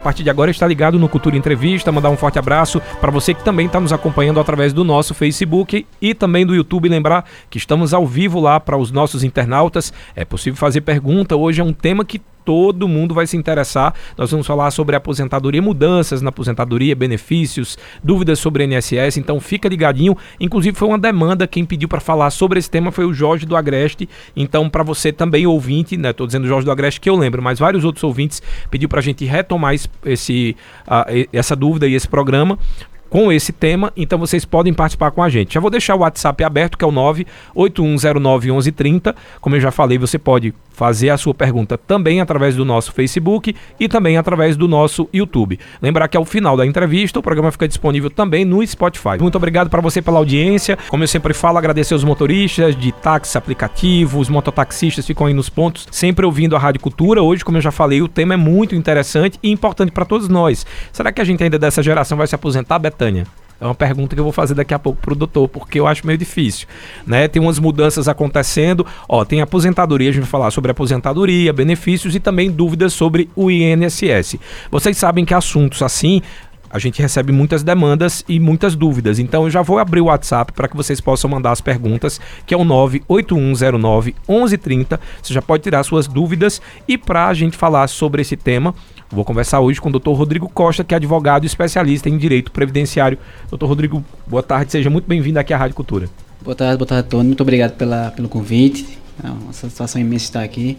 A partir de agora está ligado no Cultura Entrevista, mandar um forte abraço para você que também está nos acompanhando através do nosso Facebook e também do YouTube. Lembrar que estamos ao vivo lá para os nossos internautas. É possível fazer pergunta. Hoje é um tema que todo mundo vai se interessar. Nós vamos falar sobre aposentadoria, mudanças na aposentadoria, benefícios, dúvidas sobre INSS, então fica ligadinho. Inclusive foi uma demanda, quem pediu para falar sobre esse tema foi o Jorge do Agreste. Então para você também ouvinte, né, tô dizendo Jorge do Agreste que eu lembro, mas vários outros ouvintes pediu para a gente retomar esse uh, essa dúvida e esse programa com esse tema, então vocês podem participar com a gente. Já vou deixar o WhatsApp aberto, que é o 981091130. Como eu já falei, você pode fazer a sua pergunta também através do nosso Facebook e também através do nosso YouTube. Lembrar que ao final da entrevista o programa fica disponível também no Spotify. Muito obrigado para você pela audiência. Como eu sempre falo, agradecer aos motoristas de táxi aplicativo, os mototaxistas ficam aí nos pontos, sempre ouvindo a Rádio Cultura. Hoje, como eu já falei, o tema é muito interessante e importante para todos nós. Será que a gente ainda dessa geração vai se aposentar, Betânia? É uma pergunta que eu vou fazer daqui a pouco pro doutor, porque eu acho meio difícil, né? Tem umas mudanças acontecendo, ó, tem aposentadoria, a gente vai falar sobre aposentadoria, benefícios e também dúvidas sobre o INSS. Vocês sabem que assuntos assim a gente recebe muitas demandas e muitas dúvidas. Então eu já vou abrir o WhatsApp para que vocês possam mandar as perguntas, que é o 98109 1130. Você já pode tirar suas dúvidas e para a gente falar sobre esse tema, Vou conversar hoje com o Dr. Rodrigo Costa, que é advogado e especialista em direito previdenciário. Doutor Rodrigo, boa tarde, seja muito bem-vindo aqui à Rádio Cultura. Boa tarde, boa tarde, Tony. Muito obrigado pela, pelo convite. É uma satisfação imensa estar aqui.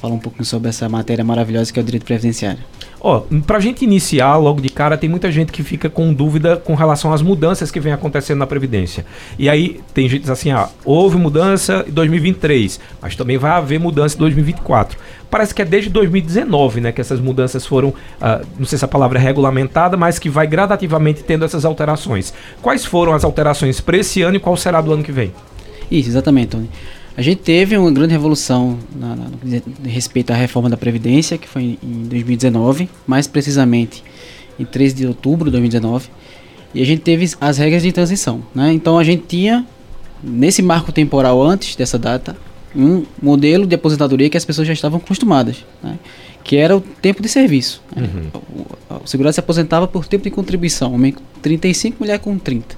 Falar um pouco sobre essa matéria maravilhosa que é o direito previdenciário. Ó, pra gente iniciar logo de cara, tem muita gente que fica com dúvida com relação às mudanças que vem acontecendo na Previdência. E aí tem gente que diz assim, ah, houve mudança em 2023, mas também vai haver mudança em 2024. Parece que é desde 2019, né, que essas mudanças foram, ah, não sei se a palavra é regulamentada, mas que vai gradativamente tendo essas alterações. Quais foram as alterações para esse ano e qual será do ano que vem? Isso, exatamente, Tony. A gente teve uma grande revolução na, na, no respeito à reforma da Previdência, que foi em 2019, mais precisamente em 3 de outubro de 2019, e a gente teve as regras de transição. Né? Então a gente tinha, nesse marco temporal antes dessa data, um modelo de aposentadoria que as pessoas já estavam acostumadas, né? que era o tempo de serviço. Né? Uhum. O, o segurado se aposentava por tempo de contribuição, homem com 35, mulher com 30.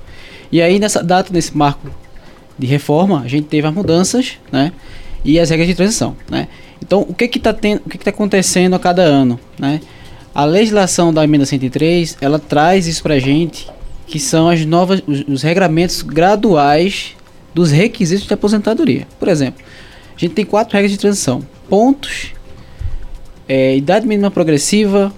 E aí nessa data, nesse marco de reforma, a gente teve as mudanças, né? E as regras de transição, né? Então, o que que está tendo, o que que tá acontecendo a cada ano, né? A legislação da emenda 103, ela traz isso pra gente, que são as novas os, os regramentos graduais dos requisitos de aposentadoria. Por exemplo, a gente tem quatro regras de transição: pontos, é, idade mínima progressiva,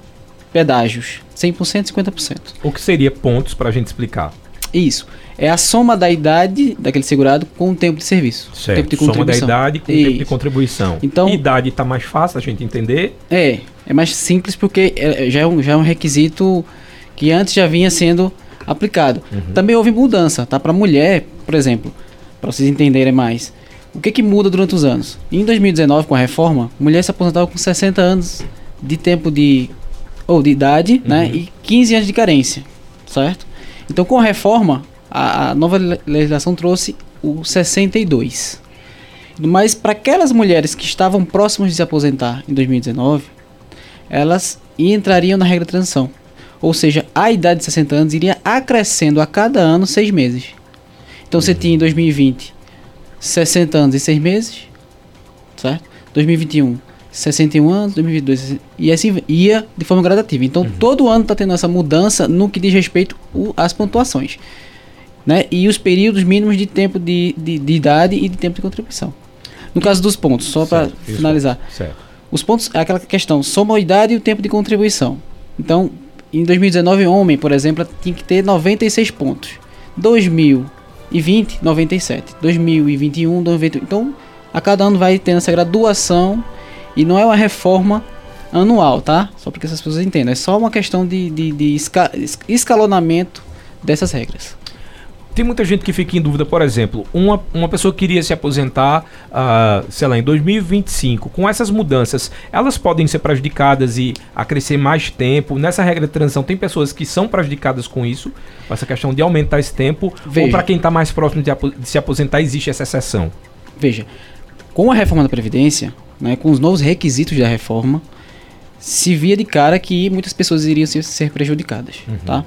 pedágios, 100%, 50%. O que seria pontos para a gente explicar? Isso é a soma da idade daquele segurado com o tempo de serviço. Certo. Tempo de soma da idade com o tempo de contribuição. Então, idade está mais fácil a gente entender? É, é mais simples porque é, já, é um, já é um requisito que antes já vinha sendo aplicado. Uhum. Também houve mudança, tá? Para mulher, por exemplo, para vocês entenderem mais. O que que muda durante os anos? Em 2019, com a reforma, mulher se aposentava com 60 anos de tempo de ou de idade, né? uhum. né? E 15 anos de carência, certo? Então, com a reforma, a, a nova legislação trouxe o 62. Mas para aquelas mulheres que estavam próximas de se aposentar em 2019, elas entrariam na regra de transição. Ou seja, a idade de 60 anos iria acrescendo a cada ano seis meses. Então você tinha em 2020 60 anos e 6 meses, certo? 2021 61 anos, 2022 e assim ia de forma gradativa. Então uhum. todo ano está tendo essa mudança no que diz respeito às pontuações né? e os períodos mínimos de tempo de, de, de idade e de tempo de contribuição. No caso dos pontos, só para finalizar. Certo. Os pontos é aquela questão, soma a idade e o tempo de contribuição. Então, em 2019, homem, por exemplo, tinha que ter 96 pontos. 2020, 97. 2021, 90. Então, a cada ano vai tendo essa graduação e não é uma reforma anual, tá? Só para que essas pessoas entendam. É só uma questão de, de, de esca escalonamento dessas regras. Tem muita gente que fica em dúvida, por exemplo, uma, uma pessoa queria se aposentar, uh, sei lá, em 2025. Com essas mudanças, elas podem ser prejudicadas e acrescer mais tempo. Nessa regra de transição, tem pessoas que são prejudicadas com isso, com essa questão de aumentar esse tempo. Veja. Ou para quem está mais próximo de, de se aposentar, existe essa exceção? Veja, com a reforma da Previdência, né, com os novos requisitos da reforma, se via de cara que muitas pessoas iriam ser, ser prejudicadas, Uhum. tá?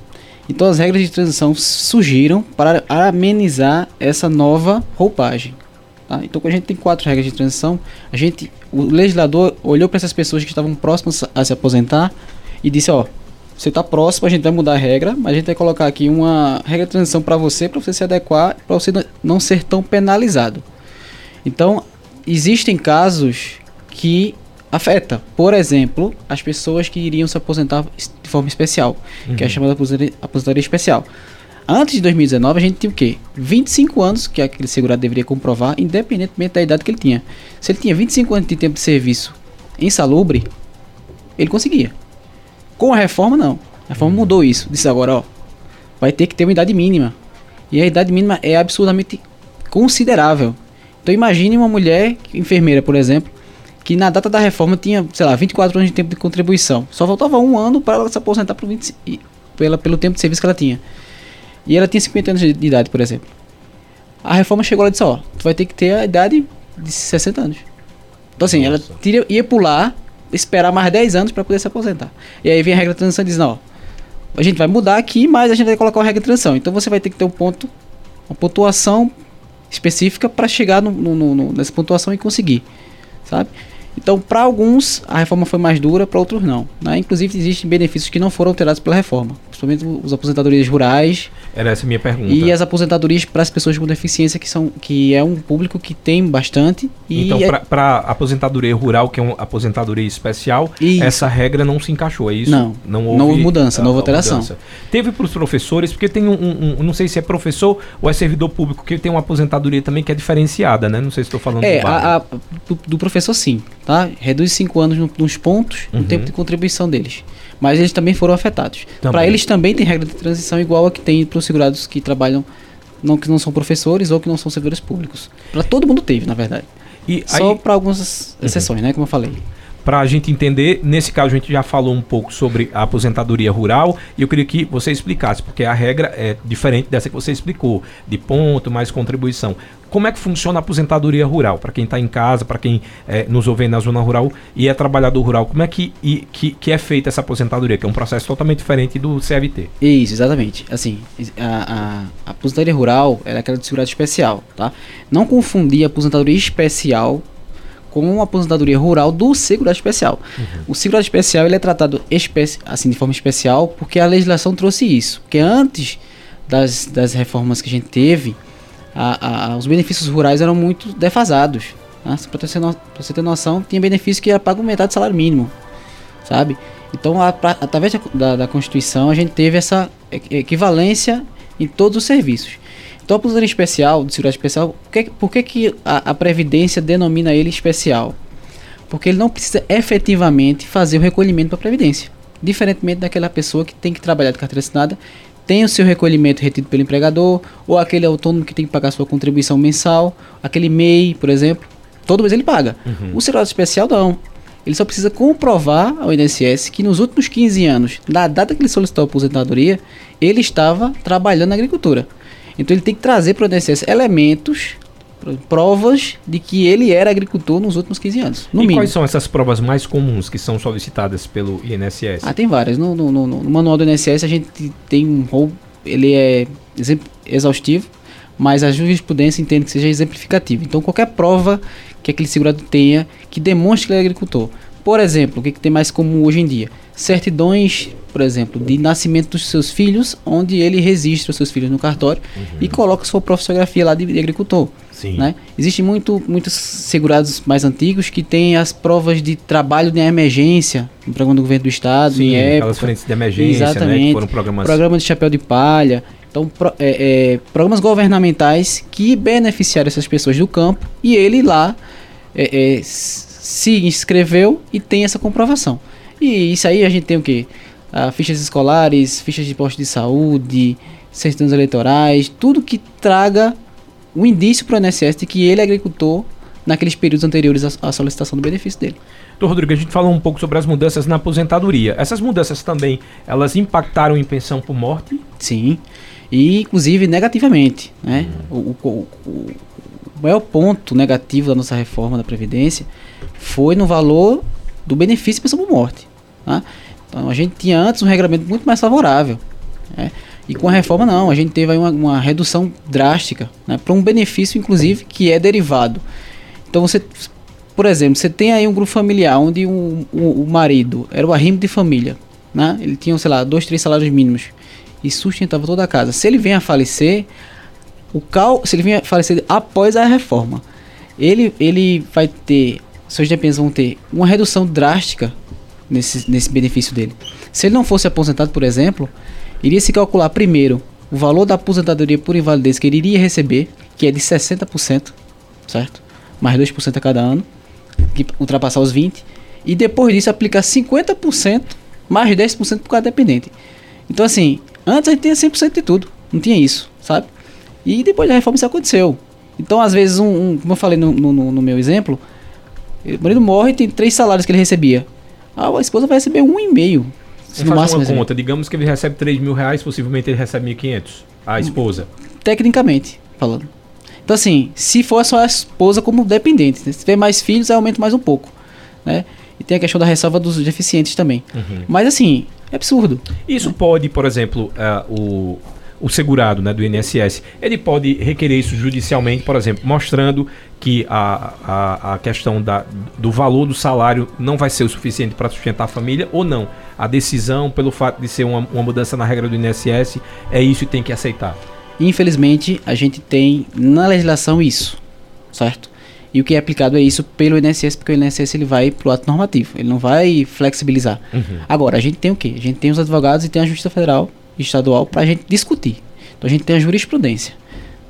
Então as regras de transição surgiram para amenizar essa nova roupagem. tá? Então quando a gente tem quatro regras de transição, a gente, o legislador olhou para essas pessoas que estavam próximas a se aposentar e disse, ó, você está próximo, a gente vai mudar a regra, mas a gente vai colocar aqui uma regra de transição para você, para você se adequar, para você não- não ser tão penalizado. Então, existem casos que afeta, por exemplo, as pessoas que iriam se aposentar de forma especial, que é a Uhum. chamada aposentadoria, aposentadoria especial. Antes de 2019, a gente tinha o quê? 25 anos que aquele segurado deveria comprovar, independentemente da idade que ele tinha. Se ele tinha 25 anos de tempo de serviço insalubre, ele conseguia. Com a reforma, não. A reforma mudou isso. Disse agora, ó, vai ter que ter uma idade mínima. E a idade mínima é absurdamente considerável. Então imagine uma mulher, enfermeira, por exemplo, que na data da reforma tinha, sei lá, 24 anos de tempo de contribuição. Só faltava um ano para ela se aposentar por 20, e- pela, pelo tempo de serviço que ela tinha. E ela tinha 50 anos de de idade, por exemplo. A reforma chegou lá e disse, ó, tu vai ter que ter a idade de 60 anos. Então assim, ela Nossa. tira, ia pular, esperar mais 10 anos para poder se aposentar. E aí vem a regra de transição e diz, não, ó, a gente vai mudar aqui, mas a gente vai colocar uma regra de transição. Então você vai ter que ter um ponto, uma pontuação específica para chegar no- no- no- nessa pontuação e conseguir, sabe? Então, para alguns, a reforma foi mais dura, para outros não. Né? Inclusive, existem benefícios que não foram alterados pela reforma, principalmente os aposentadorias rurais Era essa a minha pergunta. e as aposentadorias para as pessoas com deficiência, que, são, que é um público que tem bastante. E Então, é- para aposentadoria rural, que é uma apoentadoria especial, Isso. essa regra não se encaixou, é isso? Não. Não Não houve mudança, não houve a- a alteração. mudança. Teve para os professores, porque tem um, um- um- Não sei se é professor ou é servidor público, que tem uma aposentadoria também que é diferenciada, né? Não sei se estou falando É, bobagem. a, a- do, do professor sim, tá? Reduz 5 anos no- nos pontos, Uhum. no tempo de contribuição deles. Mas eles também foram afetados. Para eles também tem regra de transição igual a que tem para os segurados que trabalham, não, que não são professores ou que não são servidores públicos. Para todo mundo teve, na verdade. E Só aí, para algumas exceções, né? Como eu falei. Para a gente entender, nesse caso a gente já falou um pouco sobre a aposentadoria rural e eu queria que você explicasse, porque a regra é diferente dessa que você explicou, de ponto mais contribuição. Como é que funciona a aposentadoria rural? Para quem está em casa, para quem eh, nos ouve na zona rural e é trabalhador rural, como é que, e- que, que é feita essa aposentadoria? Que é um processo totalmente diferente do CLT. Isso, exatamente. Assim, a, a, a aposentadoria rural é aquela de segurado especial, tá? Não confundir a aposentadoria especial com a aposentadoria rural do segurado especial. O segurado especial ele é tratado especi assim de forma especial porque a legislação trouxe isso. Porque antes das, das reformas que a gente teve, a- a- os benefícios rurais eram muito defasados. Tá? Para você, no- você ter noção, tinha benefício que era pago metade do salário mínimo sabe? Então, a- através da, da, Constituição, a gente teve essa equ- equivalência em todos os serviços. Então, aposentadoria especial, do segurado especial, por que, por que, que a, a Previdência denomina ele especial? Porque ele não precisa efetivamente fazer o recolhimento para a Previdência. Diferentemente daquela pessoa que tem que trabalhar de carteira assinada, tem o seu recolhimento retido pelo empregador, ou aquele autônomo que tem que pagar sua contribuição mensal, aquele MEI, por exemplo, todo mês ele paga. O segurado especial não. Ele só precisa comprovar ao INSS que nos últimos 15 anos, da data que ele solicitou a aposentadoria, ele estava trabalhando na agricultura. Então ele tem que trazer para o INSS elementos, pr- provas de que ele era agricultor nos últimos 15 anos. No e mínimo. quais são essas provas mais comuns que são solicitadas pelo INSS? Ah, tem várias. No, no, no- no manual do INSS a gente tem um rol, ele é exaustivo, mas a jurisprudência entende que seja exemplificativo. Então qualquer prova que aquele segurado tenha que demonstre que ele é agricultor. Por exemplo, o que, que tem mais comum hoje em dia? Certidões, por exemplo, de nascimento dos seus filhos, onde ele registra os seus filhos no cartório e coloca sua profissografia lá de, de agricultor. Sim. Né? Existem muito, muitos segurados mais antigos que têm as provas de trabalho de emergência no programa do governo do estado, Sim, em época, frentes de emergência, né? Exatamente. foram programas. programa de chapéu de palha. Então, pro- é, é, programas governamentais que beneficiaram essas pessoas do campo e ele lá é, é, se inscreveu e tem essa comprovação. E isso aí a gente tem o quê? Ah, fichas escolares, fichas de posto de saúde, certidões eleitorais, tudo que traga um indício para o INSS de que ele é agricultor naqueles períodos anteriores à, à solicitação do benefício dele. Doutor Rodrigo, a gente falou um pouco sobre as mudanças na aposentadoria. Essas mudanças também, elas impactaram em pensão por morte? Sim, e inclusive negativamente. Né? O, o- o- o maior ponto negativo da nossa reforma da Previdência foi no valor do benefício de pensão por morte. Tá? Então a gente tinha antes um regulamento muito mais favorável. Né? E com a reforma não, a gente teve aí uma, uma redução drástica, né? para um benefício inclusive que é derivado. Então você, por exemplo, você tem aí um grupo familiar onde o, o, o marido era o arrimo de família, né? ele tinha, sei lá, dois, três salários mínimos e sustentava toda a casa. Se ele vem a falecer, o cal, se ele vem a falecer após a reforma, ele, ele vai ter, seus dependentes vão ter uma redução drástica nesse, nesse benefício dele. Se ele não fosse aposentado, por exemplo, iria se calcular primeiro o valor da aposentadoria por invalidez que ele iria receber, que é de 60%, certo? Mais 2% a cada ano, que ultrapassar os 20%, e depois disso aplicar 50% mais 10% por cada dependente. Então, assim, antes a gente tinha 100% de tudo, não tinha isso, sabe? E depois da reforma isso aconteceu. Então, às vezes, um, um como eu falei no, no, no, meu exemplo, o marido morre e tem três salários que ele recebia. Ah, a esposa vai receber um e. Se no máximo uma receber. conta, digamos que ele recebe 3 mil reais, possivelmente ele recebe 1.500. A esposa. Tecnicamente, falando. Então, assim, se for só a esposa como dependente, né? se tiver mais filhos, aumenta mais um pouco. Né? E tem a questão da ressalva dos deficientes também. Uhum. Mas, assim, é absurdo. Isso né? pode, por exemplo, uh, o, o segurado né, do INSS, ele pode requerer isso judicialmente, por exemplo, mostrando que a, a, a questão da, do valor do salário não vai ser o suficiente para sustentar a família ou não. A decisão, pelo fato de ser uma, uma mudança na regra do INSS, é isso e tem que aceitar. Infelizmente, a gente tem na legislação isso, certo? E o que é aplicado é isso pelo INSS, porque o INSS ele vai para o ato normativo, ele não vai flexibilizar. Uhum. Agora, a gente tem o quê? A gente tem os advogados e tem a Justiça Federal estadual para a gente discutir. Então a gente tem a jurisprudência.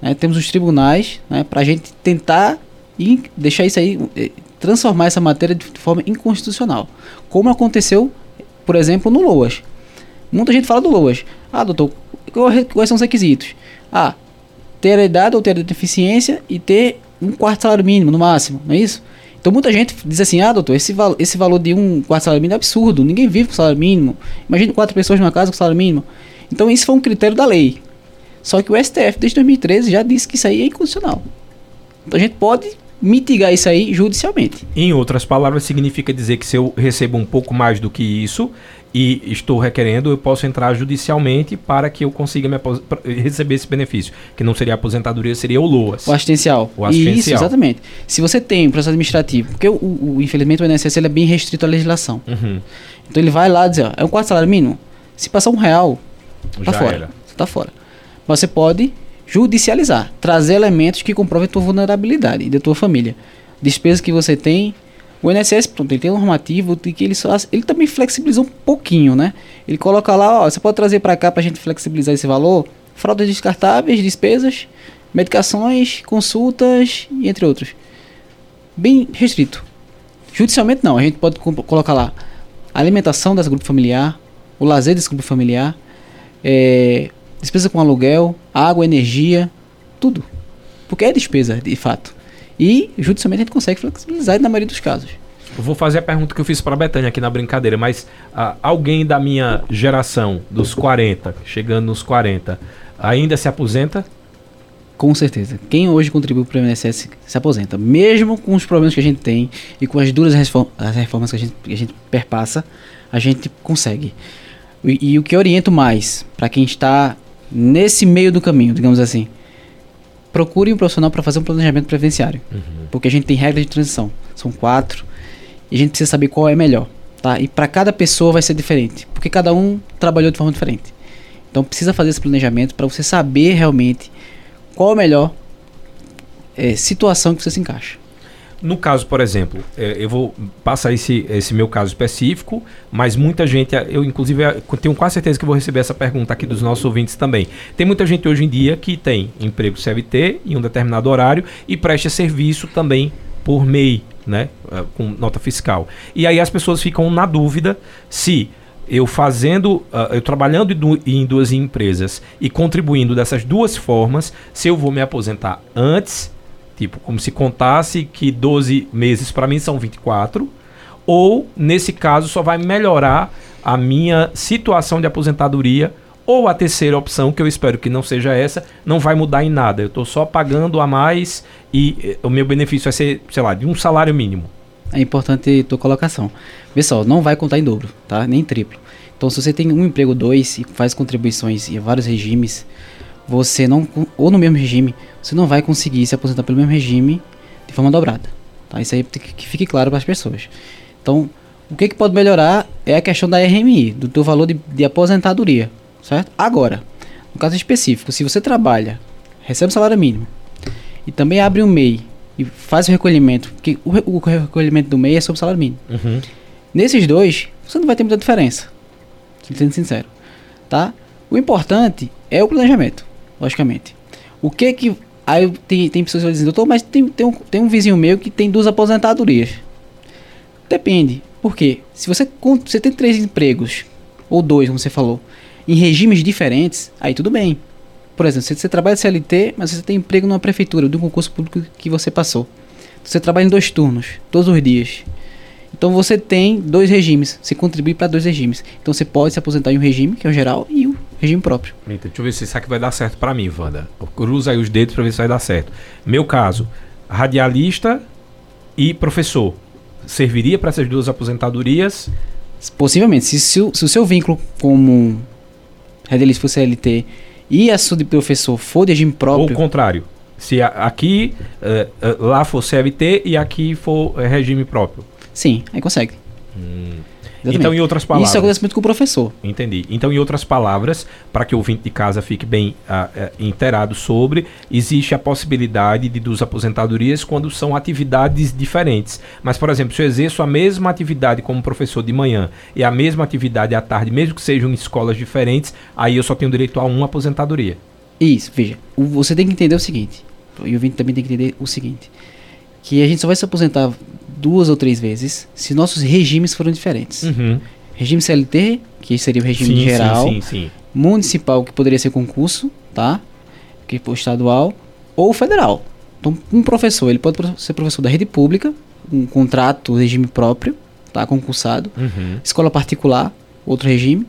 Né? Temos os tribunais né, para a gente tentar e deixar isso aí, eh, transformar essa matéria de forma inconstitucional. Como aconteceu, por exemplo, no LOAS. Muita gente fala do LOAS. Ah, doutor, quais são os requisitos? Ah, ter a idade ou ter a deficiência e ter um quarto salário mínimo no máximo, não é isso? Então muita gente diz assim, ah doutor, esse, val esse valor de um quarto salário mínimo é absurdo, ninguém vive com salário mínimo. Imagine quatro pessoas numa casa com salário mínimo. Então isso foi um critério da lei. Só que o STF desde 2013 já disse que isso aí é inconstitucional. Então a gente pode mitigar isso aí judicialmente. Em outras palavras, significa dizer que se eu recebo um pouco mais do que isso e estou requerendo, eu posso entrar judicialmente para que eu consiga receber esse benefício. Que não seria aposentadoria, seria o LOAS. O assistencial. O assistencial. Isso, exatamente. Se você tem um processo administrativo, porque o, o, infelizmente o INSS ele é bem restrito à legislação. Uhum. Então ele vai lá dizer, ó, é um quarto salário mínimo? Se passar um real, Tá Já fora. Era. Você tá fora. Mas você pode judicializar, trazer elementos que comprovem a tua vulnerabilidade e da tua família. Despesas que você tem. O INSS, pronto, ele tem um normativo que ele só, ele também flexibilizou um pouquinho, né? Ele coloca lá, ó, você pode trazer para cá para a gente flexibilizar esse valor, fraldas descartáveis, despesas, medicações, consultas entre outros. Bem restrito. Judicialmente não, a gente pode colocar lá alimentação desse grupo familiar, o lazer desse grupo familiar, é, despesa com aluguel, água, energia, tudo. Porque é despesa, de fato. E judicialmente a gente consegue flexibilizar na maioria dos casos. Eu vou fazer a pergunta que eu fiz para a Betânia aqui na brincadeira, mas uh, alguém da minha geração, dos 40, chegando nos 40, ainda se aposenta? Com certeza. Quem hoje contribui para o INSS se aposenta. Mesmo com os problemas que a gente tem e com as duras reformas que a gente, que a gente perpassa, a gente consegue. E, e o que oriento mais para quem está nesse meio do caminho, digamos assim, procure um profissional para fazer um planejamento previdenciário, uhum. porque a gente tem regras de transição, são quatro, e a gente precisa saber qual é melhor, tá? E para cada pessoa vai ser diferente, porque cada um trabalhou de forma diferente. Então precisa fazer esse planejamento para você saber realmente qual a melhor é, situação que você se encaixa. No caso, por exemplo, é, eu vou passar esse, esse meu caso específico, mas muita gente, eu inclusive tenho quase certeza que vou receber essa pergunta aqui dos nossos ouvintes também. Tem muita gente hoje em dia que tem emprego CLT em um determinado horário e presta serviço também por MEI, né, é, com nota fiscal. E aí as pessoas ficam na dúvida se eu fazendo, uh, eu trabalhando em duas empresas e contribuindo dessas duas formas, se eu vou me aposentar antes Tipo, como se contasse que 12 meses para mim são 24, ou nesse caso só vai melhorar a minha situação de aposentadoria, ou a terceira opção, que eu espero que não seja essa, não vai mudar em nada. Eu estou só pagando a mais e eh, o meu benefício vai ser, sei lá, de um salário mínimo. é importante tua colocação. Pessoal, não vai contar em dobro, tá? Nem triplo. Então, se você tem um emprego dois e faz contribuições em vários regimes, você não ou no mesmo regime, você não vai conseguir se aposentar pelo mesmo regime de forma dobrada. Tá? Isso aí que fique claro para as pessoas. Então, o que, que pode melhorar é a questão da RMI, do teu valor de, de aposentadoria, certo? Agora, no caso específico, se você trabalha, recebe o salário mínimo e também abre um MEI e faz o recolhimento, porque o, o recolhimento do MEI é sobre o salário mínimo. Uhum. Nesses dois, você não vai ter muita diferença, sendo sincero, tá? O importante é o planejamento, logicamente. O que que aí tem, tem pessoas que dizem, doutor, mas tem, tem, um, tem um vizinho meu que tem duas aposentadorias. Depende. Por quê? Se você, você tem três empregos, ou dois, como você falou, em regimes diferentes, aí tudo bem. Por exemplo, se você trabalha CLT, mas você tem emprego numa prefeitura, de um concurso público que você passou. Você trabalha em dois turnos, todos os dias. Então você tem dois regimes, você contribui para dois regimes. Então você pode se aposentar em um regime, que é o geral, e regime próprio. Eita, deixa eu ver se isso aqui vai dar certo para mim, Wanda. Cruza aí os dedos para ver se vai dar certo. Meu caso, radialista e professor serviria para essas duas aposentadorias? Possivelmente. Se, se, se o seu vínculo como radialista for CLT e a sua de professor for de regime próprio. Ou o contrário. Se aqui, uh, uh, lá for CLT e aqui for uh, regime próprio. Sim, aí consegue. Hum. Exatamente. Então, em outras palavras. Isso acontece muito com o professor. Entendi. Então, em outras palavras, para que o ouvinte de casa fique bem uh, uh, inteirado sobre, existe a possibilidade de duas aposentadorias quando são atividades diferentes. Mas, por exemplo, se eu exerço a mesma atividade como professor de manhã e a mesma atividade à tarde, mesmo que sejam em escolas diferentes, aí eu só tenho direito a uma aposentadoria. Isso, veja. Você tem que entender o seguinte. E o ouvinte também tem que entender o seguinte. Que a gente só vai se aposentar duas ou três vezes se nossos regimes foram diferentes. Uhum. Regime CLT, que seria o regime sim, geral. Sim, sim, municipal, que poderia ser concurso, tá? Que for estadual. Ou federal. Então, um professor, ele pode ser professor da rede pública, um contrato, regime próprio, tá? Concursado. Uhum. Escola particular, outro regime.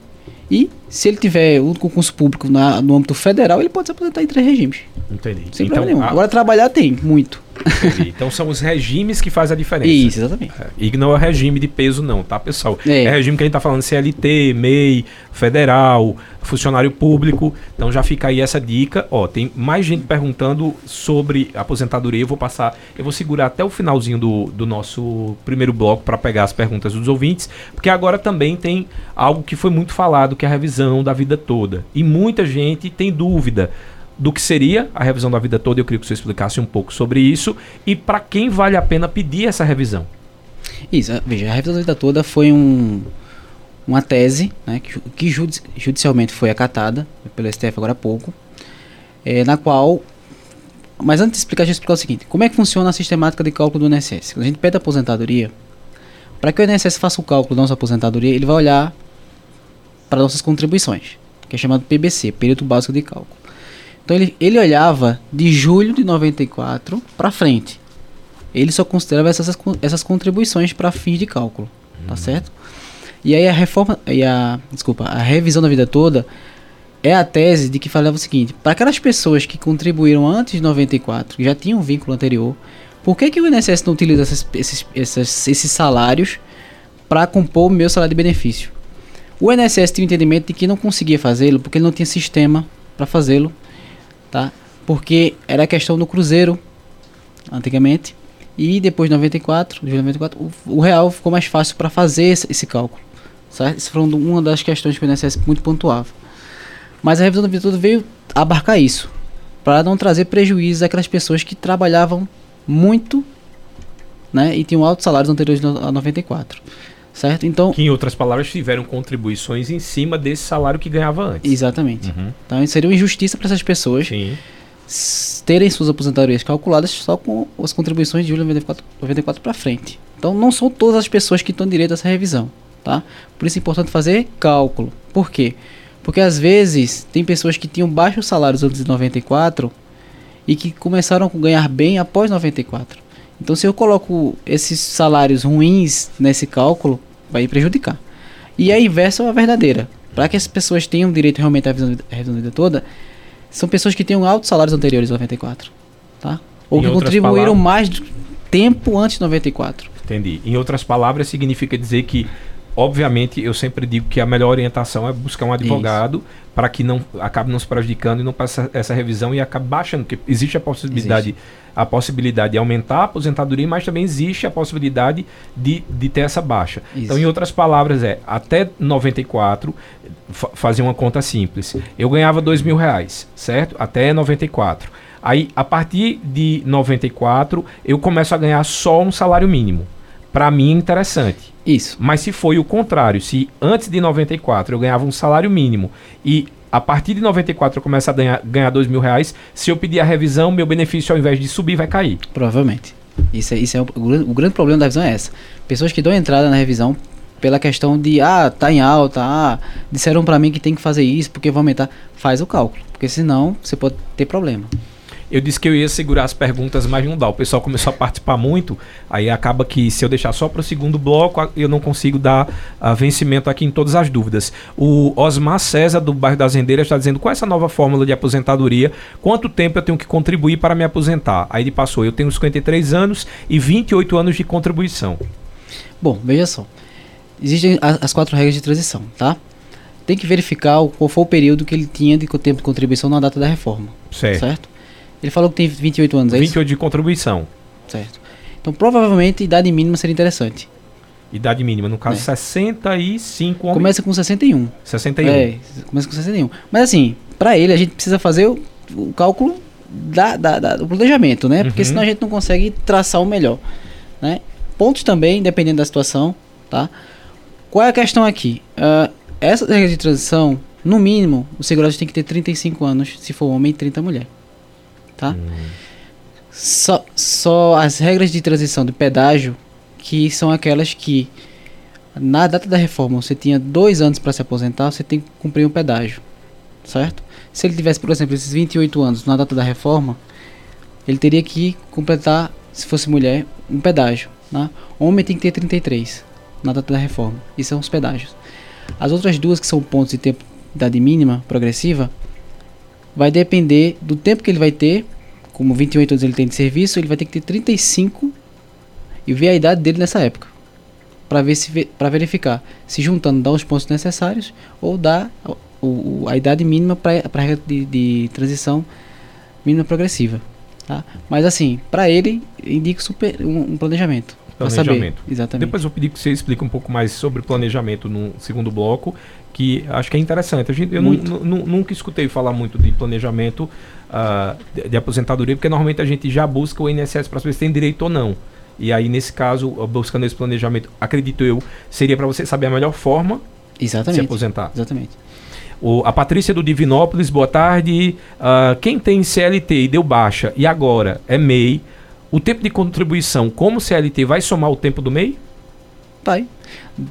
E se ele tiver um concurso público na, no âmbito federal, ele pode se aposentar em três regimes. Entendi. Sem então, problema nenhum. A... Agora trabalhar tem, muito. Entendi. Então são os regimes que fazem a diferença. Isso, exatamente. É. E não é regime de peso, não, tá, pessoal? É, é regime que a gente tá falando CLT, MEI, federal, funcionário público. Então já fica aí essa dica. Ó, tem mais gente perguntando sobre aposentadoria. Eu vou passar, eu vou segurar até o finalzinho do, do nosso primeiro bloco para pegar as perguntas dos ouvintes, porque agora também tem algo que foi muito falado, que é a revisão da vida toda. E muita gente tem dúvida do que seria a revisão da vida toda. Eu queria que você explicasse um pouco sobre isso e para quem vale a pena pedir essa revisão. Isso, veja, a revisão da vida toda foi um, uma tese né, que, que judicialmente foi acatada pelo STF agora há pouco, é, na qual. Mas antes de explicar, deixa eu explicar o seguinte: como é que funciona a sistemática de cálculo do INSS? Quando a gente pede a aposentadoria, para que o INSS faça o cálculo da nossa aposentadoria, ele vai olhar para nossas contribuições, que é chamado PBC, período básico de cálculo. Então ele, ele olhava de julho de 94 para frente. Ele só considerava essas, essas contribuições para fins de cálculo, tá uhum. tá certo? E aí a reforma, e a, desculpa, a revisão da vida toda é a tese de que falava o seguinte: para aquelas pessoas que contribuíram antes de 94, que já tinham um vínculo anterior, por que, que o INSS não utiliza esses, esses, esses, esses salários para compor o meu salário de benefício? O INSS tinha o entendimento de que não conseguia fazê-lo porque ele não tinha sistema para fazê-lo tá? Porque era questão do cruzeiro antigamente e depois de 94, de 94 o, o real ficou mais fácil para fazer esse, esse, cálculo, certo? Isso foi uma das questões que o INSS muito pontuava. Mas a revisão do Vitor veio abarcar isso, para não trazer prejuízos àquelas pessoas que trabalhavam muito, né, e tinham altos salários anteriores a 94 certo? Então, que em outras palavras tiveram contribuições em cima desse salário que ganhava antes. Exatamente. Uhum. Então seria uma injustiça para essas pessoas Sim. terem suas aposentadorias calculadas só com as contribuições de julho de 94, 94 para frente. Então não são todas as pessoas que estão direito a essa revisão, tá? Por isso é importante fazer cálculo. Por quê? Porque às vezes tem pessoas que tinham baixos salários antes de 94 e que começaram a ganhar bem após 94. Então, se eu coloco esses salários ruins nesse cálculo, vai prejudicar. E a inversa é a verdadeira. Para que as pessoas tenham direito realmente à revisão da vida toda, são pessoas que tenham altos salários anteriores a 94. Tá? Ou em que contribuíram palavras... mais tempo antes de 94. Entendi. Em outras palavras, significa dizer que, obviamente, eu sempre digo que a melhor orientação é buscar um advogado para que não acabe não se prejudicando e não passe essa revisão e acabe baixando, porque existe a possibilidade, existe. a possibilidade de aumentar a aposentadoria, mas também existe a possibilidade de, de ter essa baixa. Isso. Então, em outras palavras, é até 94 fazer uma conta simples. Eu ganhava dois mil reais, certo? Até 94. Aí, a partir de 94, eu começo a ganhar só um salário mínimo. Para mim é interessante. Isso. Mas se foi o contrário, se antes de 94 eu ganhava um salário mínimo e a partir de 94 eu começo a ganhar, ganhar dois mil reais, se eu pedir a revisão, meu benefício ao invés de subir vai cair. Provavelmente. Isso é, isso é o, o, grande problema da revisão é essa. Pessoas que dão entrada na revisão pela questão de ah, tá em alta, ah, disseram para mim que tem que fazer isso porque vai aumentar, faz o cálculo, porque senão você pode ter problema. Eu disse que eu ia segurar as perguntas, mas não dá. O pessoal começou a participar muito, aí acaba que se eu deixar só para o segundo bloco, eu não consigo dar uh, vencimento aqui em todas as dúvidas. O Osmar César, do bairro das Rendeiras, está dizendo qual é essa nova fórmula de aposentadoria, quanto tempo eu tenho que contribuir para me aposentar. Aí ele passou, eu tenho 53 anos e 28 anos de contribuição. Bom, veja só. Existem as quatro regras de transição, tá? Tem que verificar qual foi o período que ele tinha de tempo de contribuição na data da reforma. Certo. certo? Ele falou que tem 28 anos, é 28 isso? de contribuição. Certo. Então, provavelmente, idade mínima seria interessante. Idade mínima, no caso, é. 65 homens. Começa com 61. 61. É, começa com 61. Mas assim, para ele, a gente precisa fazer o, o cálculo da, da, da, do planejamento, né? Porque uhum. senão a gente não consegue traçar o melhor. Né? Pontos também, dependendo da situação, tá? Qual é a questão aqui? Uh, essa regra de transição, no mínimo, o segurado tem que ter 35 anos, se for homem, e 30 mulher tá? Hum. Só, só as regras de transição de pedágio que são aquelas que na data da reforma você tinha dois anos para se aposentar, você tem que cumprir um pedágio, certo? Se ele tivesse, por exemplo, esses 28 anos na data da reforma, ele teria que completar, se fosse mulher, um pedágio. Né? Homem tem que ter 33 na data da reforma. Isso são os pedágios. As outras duas, que são pontos de tempo de idade mínima progressiva, vai depender do tempo que ele vai ter. Como 28 anos ele tem de serviço, ele vai ter que ter 35 e ver a idade dele nessa época. Para ver se para verificar se juntando dá os pontos necessários ou dá o, a idade mínima para a regra de, de, transição mínima progressiva. Tá? Mas assim, para ele, indica super, um, um planejamento. Planejamento. Saber. Exatamente. Depois eu pedi que você explique um pouco mais sobre planejamento no segundo bloco que acho que é interessante. A gente, eu nunca escutei falar muito de planejamento uh, de, de, aposentadoria, porque normalmente a gente já busca o INSS para saber se tem direito ou não. E aí, nesse caso, buscando esse planejamento, acredito eu, seria para você saber a melhor forma Exatamente. de se aposentar. Exatamente. O, a Patrícia do Divinópolis, boa tarde. Uh, quem tem CLT e deu baixa e agora é MEI, o tempo de contribuição como CLT vai somar o tempo do MEI? Vai.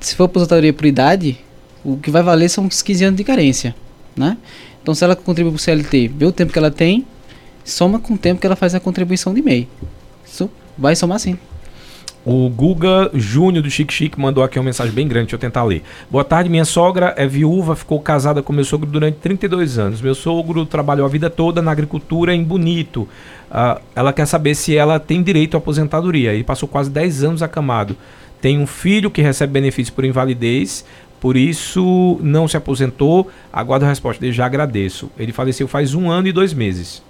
Se for aposentadoria por idade, o que vai valer são os 15 anos de carência, né? Então, se ela contribui para o CLT, vê o tempo que ela tem, soma com o tempo que ela faz a contribuição de MEI. Isso vai somar sim. O Guga Júnior do Chique Chique mandou aqui uma mensagem bem grande, deixa eu tentar ler. Boa tarde, minha sogra é viúva, ficou casada com meu sogro durante 32 anos. Meu sogro trabalhou a vida toda na agricultura em Bonito. Uh, ela quer saber se ela tem direito à aposentadoria. Ele passou quase 10 anos acamado. Tem um filho que recebe benefício por invalidez, por isso, não se aposentou. Aguardo a resposta dele, já agradeço. Ele faleceu faz um ano e dois meses.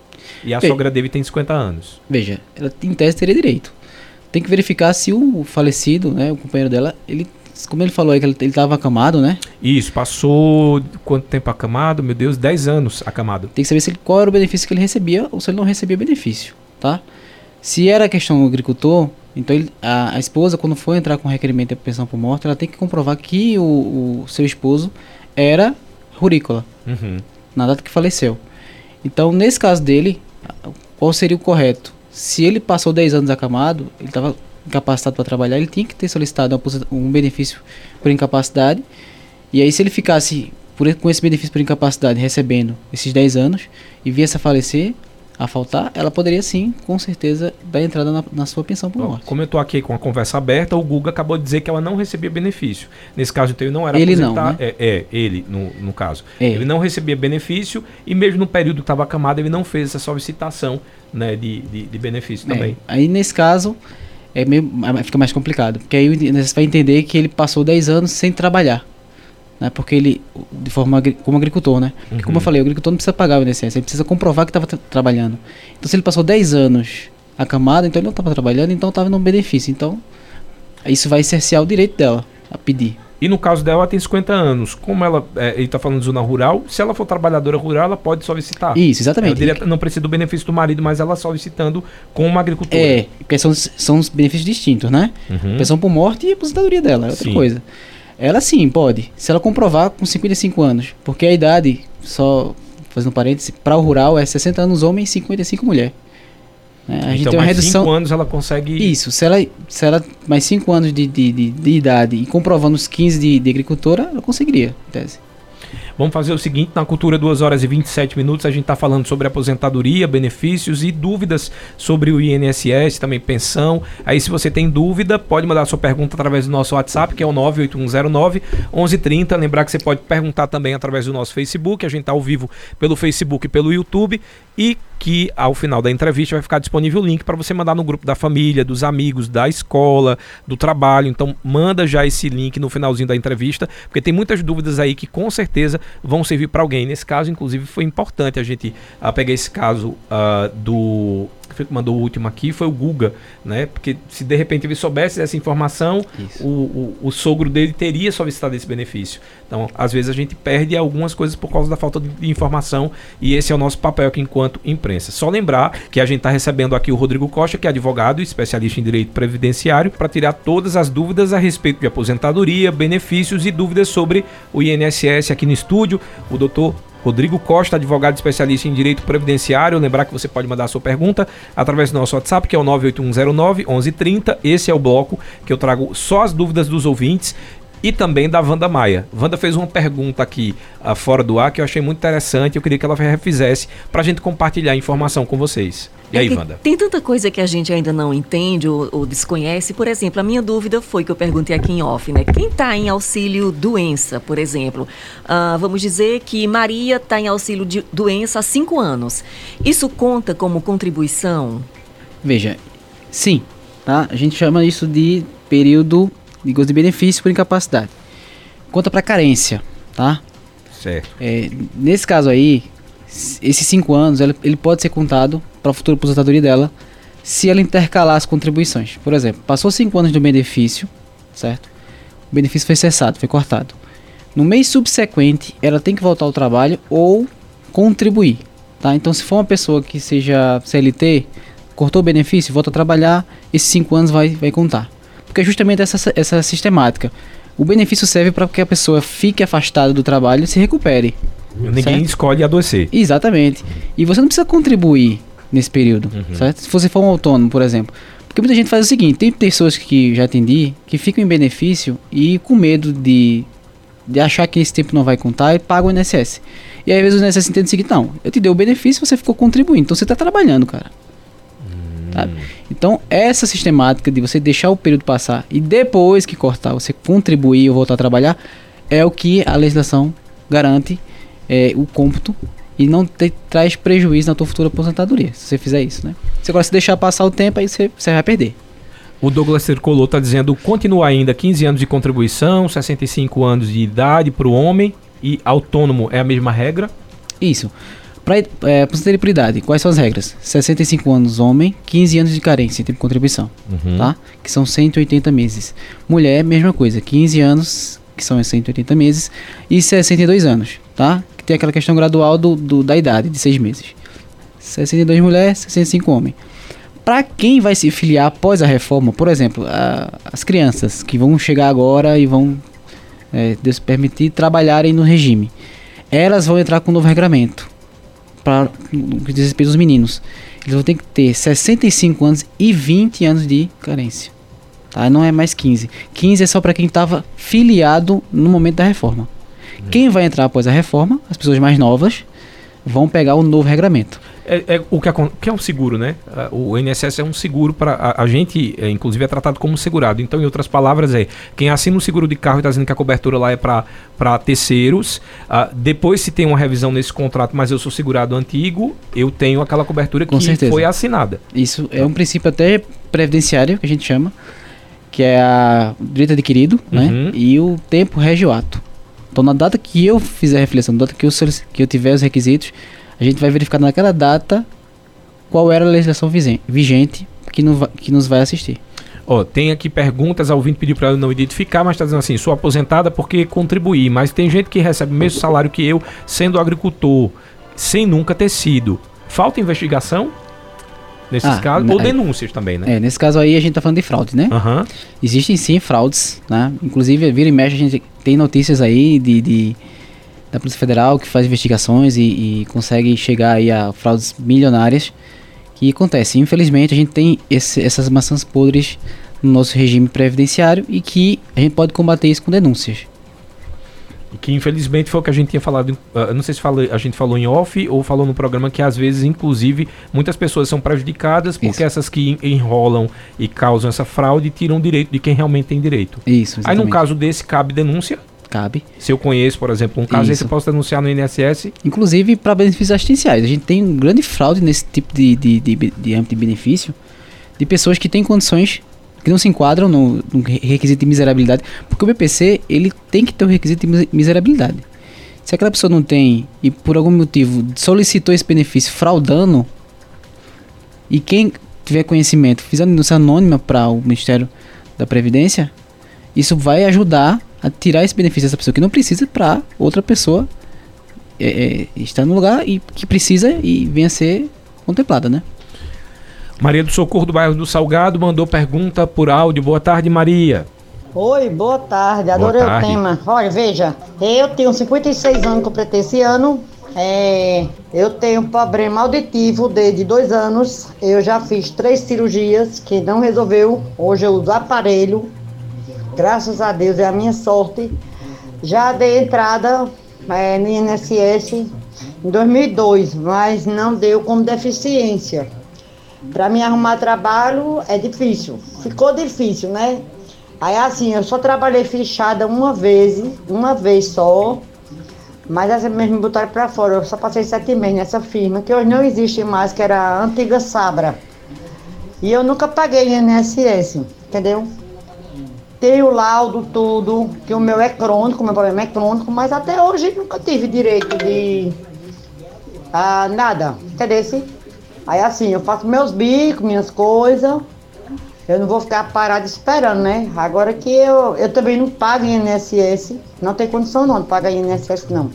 E a Veja, sogra dele tem 50 anos. Veja, ela em tese teria direito. Tem que verificar se o falecido, né, o companheiro dela, ele como ele falou aí que ele estava acamado, né? Isso, passou quanto tempo acamado? Meu Deus, 10 anos acamado. Tem que saber se ele, qual era o benefício que ele recebia ou se ele não recebia benefício, tá? Se era questão do agricultor, então ele, a, a, esposa, quando for entrar com requerimento de pensão por morte, ela tem que comprovar que o, o seu esposo era rurícola uhum. na data que faleceu. Então, nesse caso dele, qual seria o correto? Se ele passou 10 anos acamado, ele estava incapacitado para trabalhar, ele tinha que ter solicitado um benefício por incapacidade. E aí, se ele ficasse por, com esse benefício por incapacidade recebendo esses 10 anos e viesse a falecer, a faltar, ela poderia sim, com certeza, dar entrada na, na sua pensão por morte. Como eu estou aqui com a conversa aberta, o Guga acabou de dizer que ela não recebia benefício. Nesse caso, então, ele não era ele não, né? é, é, ele, no, no caso. É. Ele não recebia benefício e mesmo no período que estava acamado, ele não fez essa solicitação né, de, de, de benefício é. também. Aí, nesse caso, é meio, fica mais complicado. Porque aí você vai entender que ele passou 10 anos sem trabalhar. Né? Porque ele, de forma como agricultor, né? Uhum. como eu falei, o agricultor não precisa pagar o INSS, ele precisa comprovar que estava tra trabalhando. Então, se ele passou 10 anos acamado, então ele não estava trabalhando, então estava no benefício. Então, isso vai cercear o direito dela a pedir. E no caso dela, ela tem 50 anos. Como ela, é, ele está falando de zona rural, se ela for trabalhadora rural, ela pode solicitar. Isso, exatamente. Diria, não precisa do benefício do marido, mas ela solicitando como agricultora. É, porque são, são os benefícios distintos, né? Uhum. Pensão por morte e aposentadoria dela, é outra sim. coisa. Ela sim pode, se ela comprovar com 55 anos. Porque a idade, só fazendo parênteses, para o rural é 60 anos homem e 55 mulher. É, a então, gente tem uma redução. 5 anos ela consegue. Isso, se ela, se ela mais 5 anos de, de, de, de, idade e comprovando os 15 de, de agricultora, ela conseguiria, tese. Vamos fazer o seguinte, na Cultura 2 horas e 27 minutos, a gente está falando sobre aposentadoria, benefícios e dúvidas sobre o INSS, também pensão. Aí se você tem dúvida, pode mandar sua pergunta através do nosso WhatsApp, que é o 98109 1130. Lembrar que você pode perguntar também através do nosso Facebook, a gente está ao vivo pelo Facebook e pelo YouTube. E que ao final da entrevista vai ficar disponível o link para você mandar no grupo da família, dos amigos, da escola, do trabalho. Então manda já esse link no finalzinho da entrevista, porque tem muitas dúvidas aí que com certeza vão servir para alguém. Nesse caso, inclusive, foi importante a gente uh, pegar esse caso uh, do que mandou o último aqui foi o Guga, né? Porque se de repente ele soubesse dessa informação, o, o, o, sogro dele teria solicitado esse benefício. Então, às vezes a gente perde algumas coisas por causa da falta de informação e esse é o nosso papel aqui enquanto imprensa. Só lembrar que a gente está recebendo aqui o Rodrigo Costa, que é advogado e especialista em direito previdenciário, para tirar todas as dúvidas a respeito de aposentadoria, benefícios e dúvidas sobre o INSS aqui no estúdio. O doutor Rodrigo Costa, advogado especialista em direito previdenciário. Lembrar que você pode mandar a sua pergunta através do nosso WhatsApp, que é o 98109 1130. Esse é o bloco que eu trago só as dúvidas dos ouvintes e também da Wanda Maia. Wanda fez uma pergunta aqui uh, fora do ar que eu achei muito interessante. Eu queria que ela refizesse para a gente compartilhar informação com vocês. E aí, é Wanda? Tem tanta coisa que a gente ainda não entende ou, ou, desconhece. Por exemplo, a minha dúvida foi que eu perguntei aqui em off, né? Quem está em auxílio doença, por exemplo? Uh, vamos dizer que Maria está em auxílio de doença há cinco anos. Isso conta como contribuição? Veja, sim. Tá? A gente chama isso de período de gozo de benefício por incapacidade. Conta para carência, tá? Certo. É, nesse caso aí, esses cinco anos, ele, ele pode ser contado para a futura aposentadoria dela se ela intercalar as contribuições. Por exemplo, passou cinco anos do benefício, certo? O benefício foi cessado, foi cortado. No mês subsequente, ela tem que voltar ao trabalho ou contribuir, tá? Então, se for uma pessoa que seja CLT, cortou o benefício, volta a trabalhar, esses cinco anos vai, vai contar. Porque é justamente essa, essa sistemática. O benefício serve para que a pessoa fique afastada do trabalho e se recupere. Ninguém certo? escolhe adoecer. Exatamente. E você não precisa contribuir nesse período, uhum. certo? Se você for um autônomo, por exemplo. Porque muita gente faz o seguinte, tem pessoas que já atendi que ficam em benefício e com medo de, de achar que esse tempo não vai contar e pagam o INSS. E aí às vezes o INSS entende o seguinte, não, eu te dei o benefício, você ficou contribuindo, então você está trabalhando, cara. Hum. Então, essa sistemática de você deixar o período passar e depois que cortar, você contribuir ou voltar a trabalhar, é o que a legislação garante é, o cômputo e não te, traz prejuízo na tua futura aposentadoria, se você fizer isso, né? Se agora se deixar passar o tempo, aí você, você vai perder. O Douglas Circolou está dizendo, continua ainda 15 anos de contribuição, 65 anos de idade para o homem e autônomo é a mesma regra? Isso. Para é, aposentadoria por idade, quais são as regras? 65 anos homem, 15 anos de carência em tempo de contribuição, uhum. tá? Que são 180 meses. Mulher, mesma coisa, 15 anos, que são 180 meses, e 62 anos, tá? Que tem aquela questão gradual do, do da idade, de 6 meses. 62 mulher, 65 homem. Para quem vai se filiar após a reforma, por exemplo, a, as crianças que vão chegar agora e vão, é, Deus permitir, trabalharem no regime, elas vão entrar com um novo regramento para que diz respeito aos meninos. Eles vão ter que ter 65 anos e 20 anos de carência. Tá? Não é mais 15. 15 é só para quem estava filiado no momento da reforma. Quem vai entrar após a reforma, as pessoas mais novas, vão pegar o novo regramento. É, é o que, que é um seguro, né? O INSS é um seguro para a, a gente, é, inclusive, é tratado como segurado. Então, em outras palavras, é quem assina um seguro de carro e está dizendo que a cobertura lá é para terceiros. ah, depois, se tem uma revisão nesse contrato, mas eu sou segurado antigo, eu tenho aquela cobertura Com que certeza. foi assinada. Isso é um princípio até previdenciário que a gente chama, que é a direito adquirido, Uhum. né? E o tempo rege o ato. Então, na data que eu fizer a reflexão, na data que eu, que eu tiver os requisitos, a gente vai verificar naquela data qual era a legislação vigente que, no que nos vai assistir. Ó, tem aqui perguntas, a ouvinte pediu para eu não identificar, mas está dizendo assim, sou aposentada porque contribuí, mas tem gente que recebe o mesmo salário que eu, sendo agricultor, sem nunca ter sido. Falta investigação nesses Ah, casos? Ou é. denúncias também, né? É, nesse caso aí a gente tá falando de fraude, né? Aham. Existem sim fraudes, né? Inclusive, vira e mexe, a gente tem notícias aí de, de- da Polícia Federal que faz investigações e, e consegue chegar aí a fraudes milionárias que acontece. Infelizmente, a gente tem esse- essas maçãs podres no nosso regime previdenciário e que a gente pode combater isso com denúncias. Que infelizmente foi o que a gente tinha falado. ah, não sei se fala- a gente falou em off ou falou no programa que às vezes, inclusive, muitas pessoas são prejudicadas porque Isso. essas que en- enrolam e causam essa fraude tiram o direito de quem realmente tem direito. Isso, Aí, num exatamente. caso desse, cabe denúncia. Cabe. Se eu conheço, por exemplo, um caso, Isso. eu posso denunciar no INSS. Inclusive para benefícios assistenciais. A gente tem um grande fraude nesse tipo de, de, de, de âmbito de benefício de pessoas que têm condições que não se enquadram no, no re- requisito de miserabilidade. Porque o BPC ele tem que ter o requisito de mis- miserabilidade. Se aquela pessoa não tem e por algum motivo solicitou esse benefício fraudando, e quem tiver conhecimento fizer uma denúncia anônima para o Ministério da Previdência, isso vai ajudar a tirar esse benefício dessa pessoa que não precisa para outra pessoa é, é, estar no lugar e que precisa e venha ser contemplada, né? Maria do Socorro, do bairro do Salgado, mandou pergunta por áudio. Boa tarde, Maria. Oi, boa tarde. Adorei tarde. o tema. Olha, veja, eu tenho 56 anos, completei esse ano. É, eu tenho um problema auditivo desde dois anos. Eu já fiz três cirurgias que não resolveu. Hoje eu uso aparelho. Graças a Deus é a minha sorte. Já dei entrada é, no INSS em 2002, mas não deu como deficiência. Para mim arrumar trabalho é difícil. Ficou difícil, né? Aí assim, eu só trabalhei fichada uma vez, uma vez só. Mas essa mesmo me botaram pra fora. Eu só passei sete meses nessa firma, que hoje não existe mais, que era a antiga Sabra. E eu nunca paguei INSS, entendeu? Tenho laudo, tudo, que o meu é crônico, meu problema é crônico, mas até hoje nunca tive direito de ah, nada, entendeu? Aí assim, eu faço meus bicos, minhas coisas. Eu não vou ficar parado esperando, né? Agora que eu, eu também não pago INSS, não tem condição não de pagar INSS não.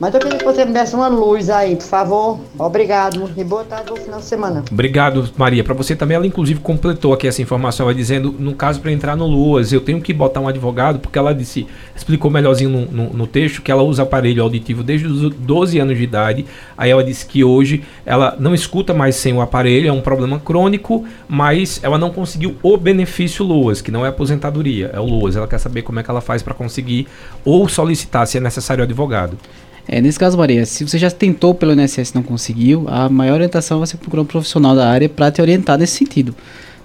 Mas eu queria que você me desse uma luz aí, por favor. Obrigado. E boa tarde, bom final de semana. Obrigado, Maria. Para você também, ela inclusive completou aqui essa informação, ela dizendo, no caso para entrar no Luas, eu tenho que botar um advogado, porque ela disse, explicou melhorzinho no, no- no texto que ela usa aparelho auditivo desde os 12 anos de idade. Aí ela disse que hoje ela não escuta mais sem o aparelho, é um problema crônico, mas ela não conseguiu o benefício Luas, que não é aposentadoria, é o Luas. Ela quer saber como é que ela faz para conseguir ou solicitar se é necessário advogado. É, nesse caso, Maria, se você já tentou pelo INSS e não conseguiu, a maior orientação é você procurar um profissional da área para te orientar nesse sentido,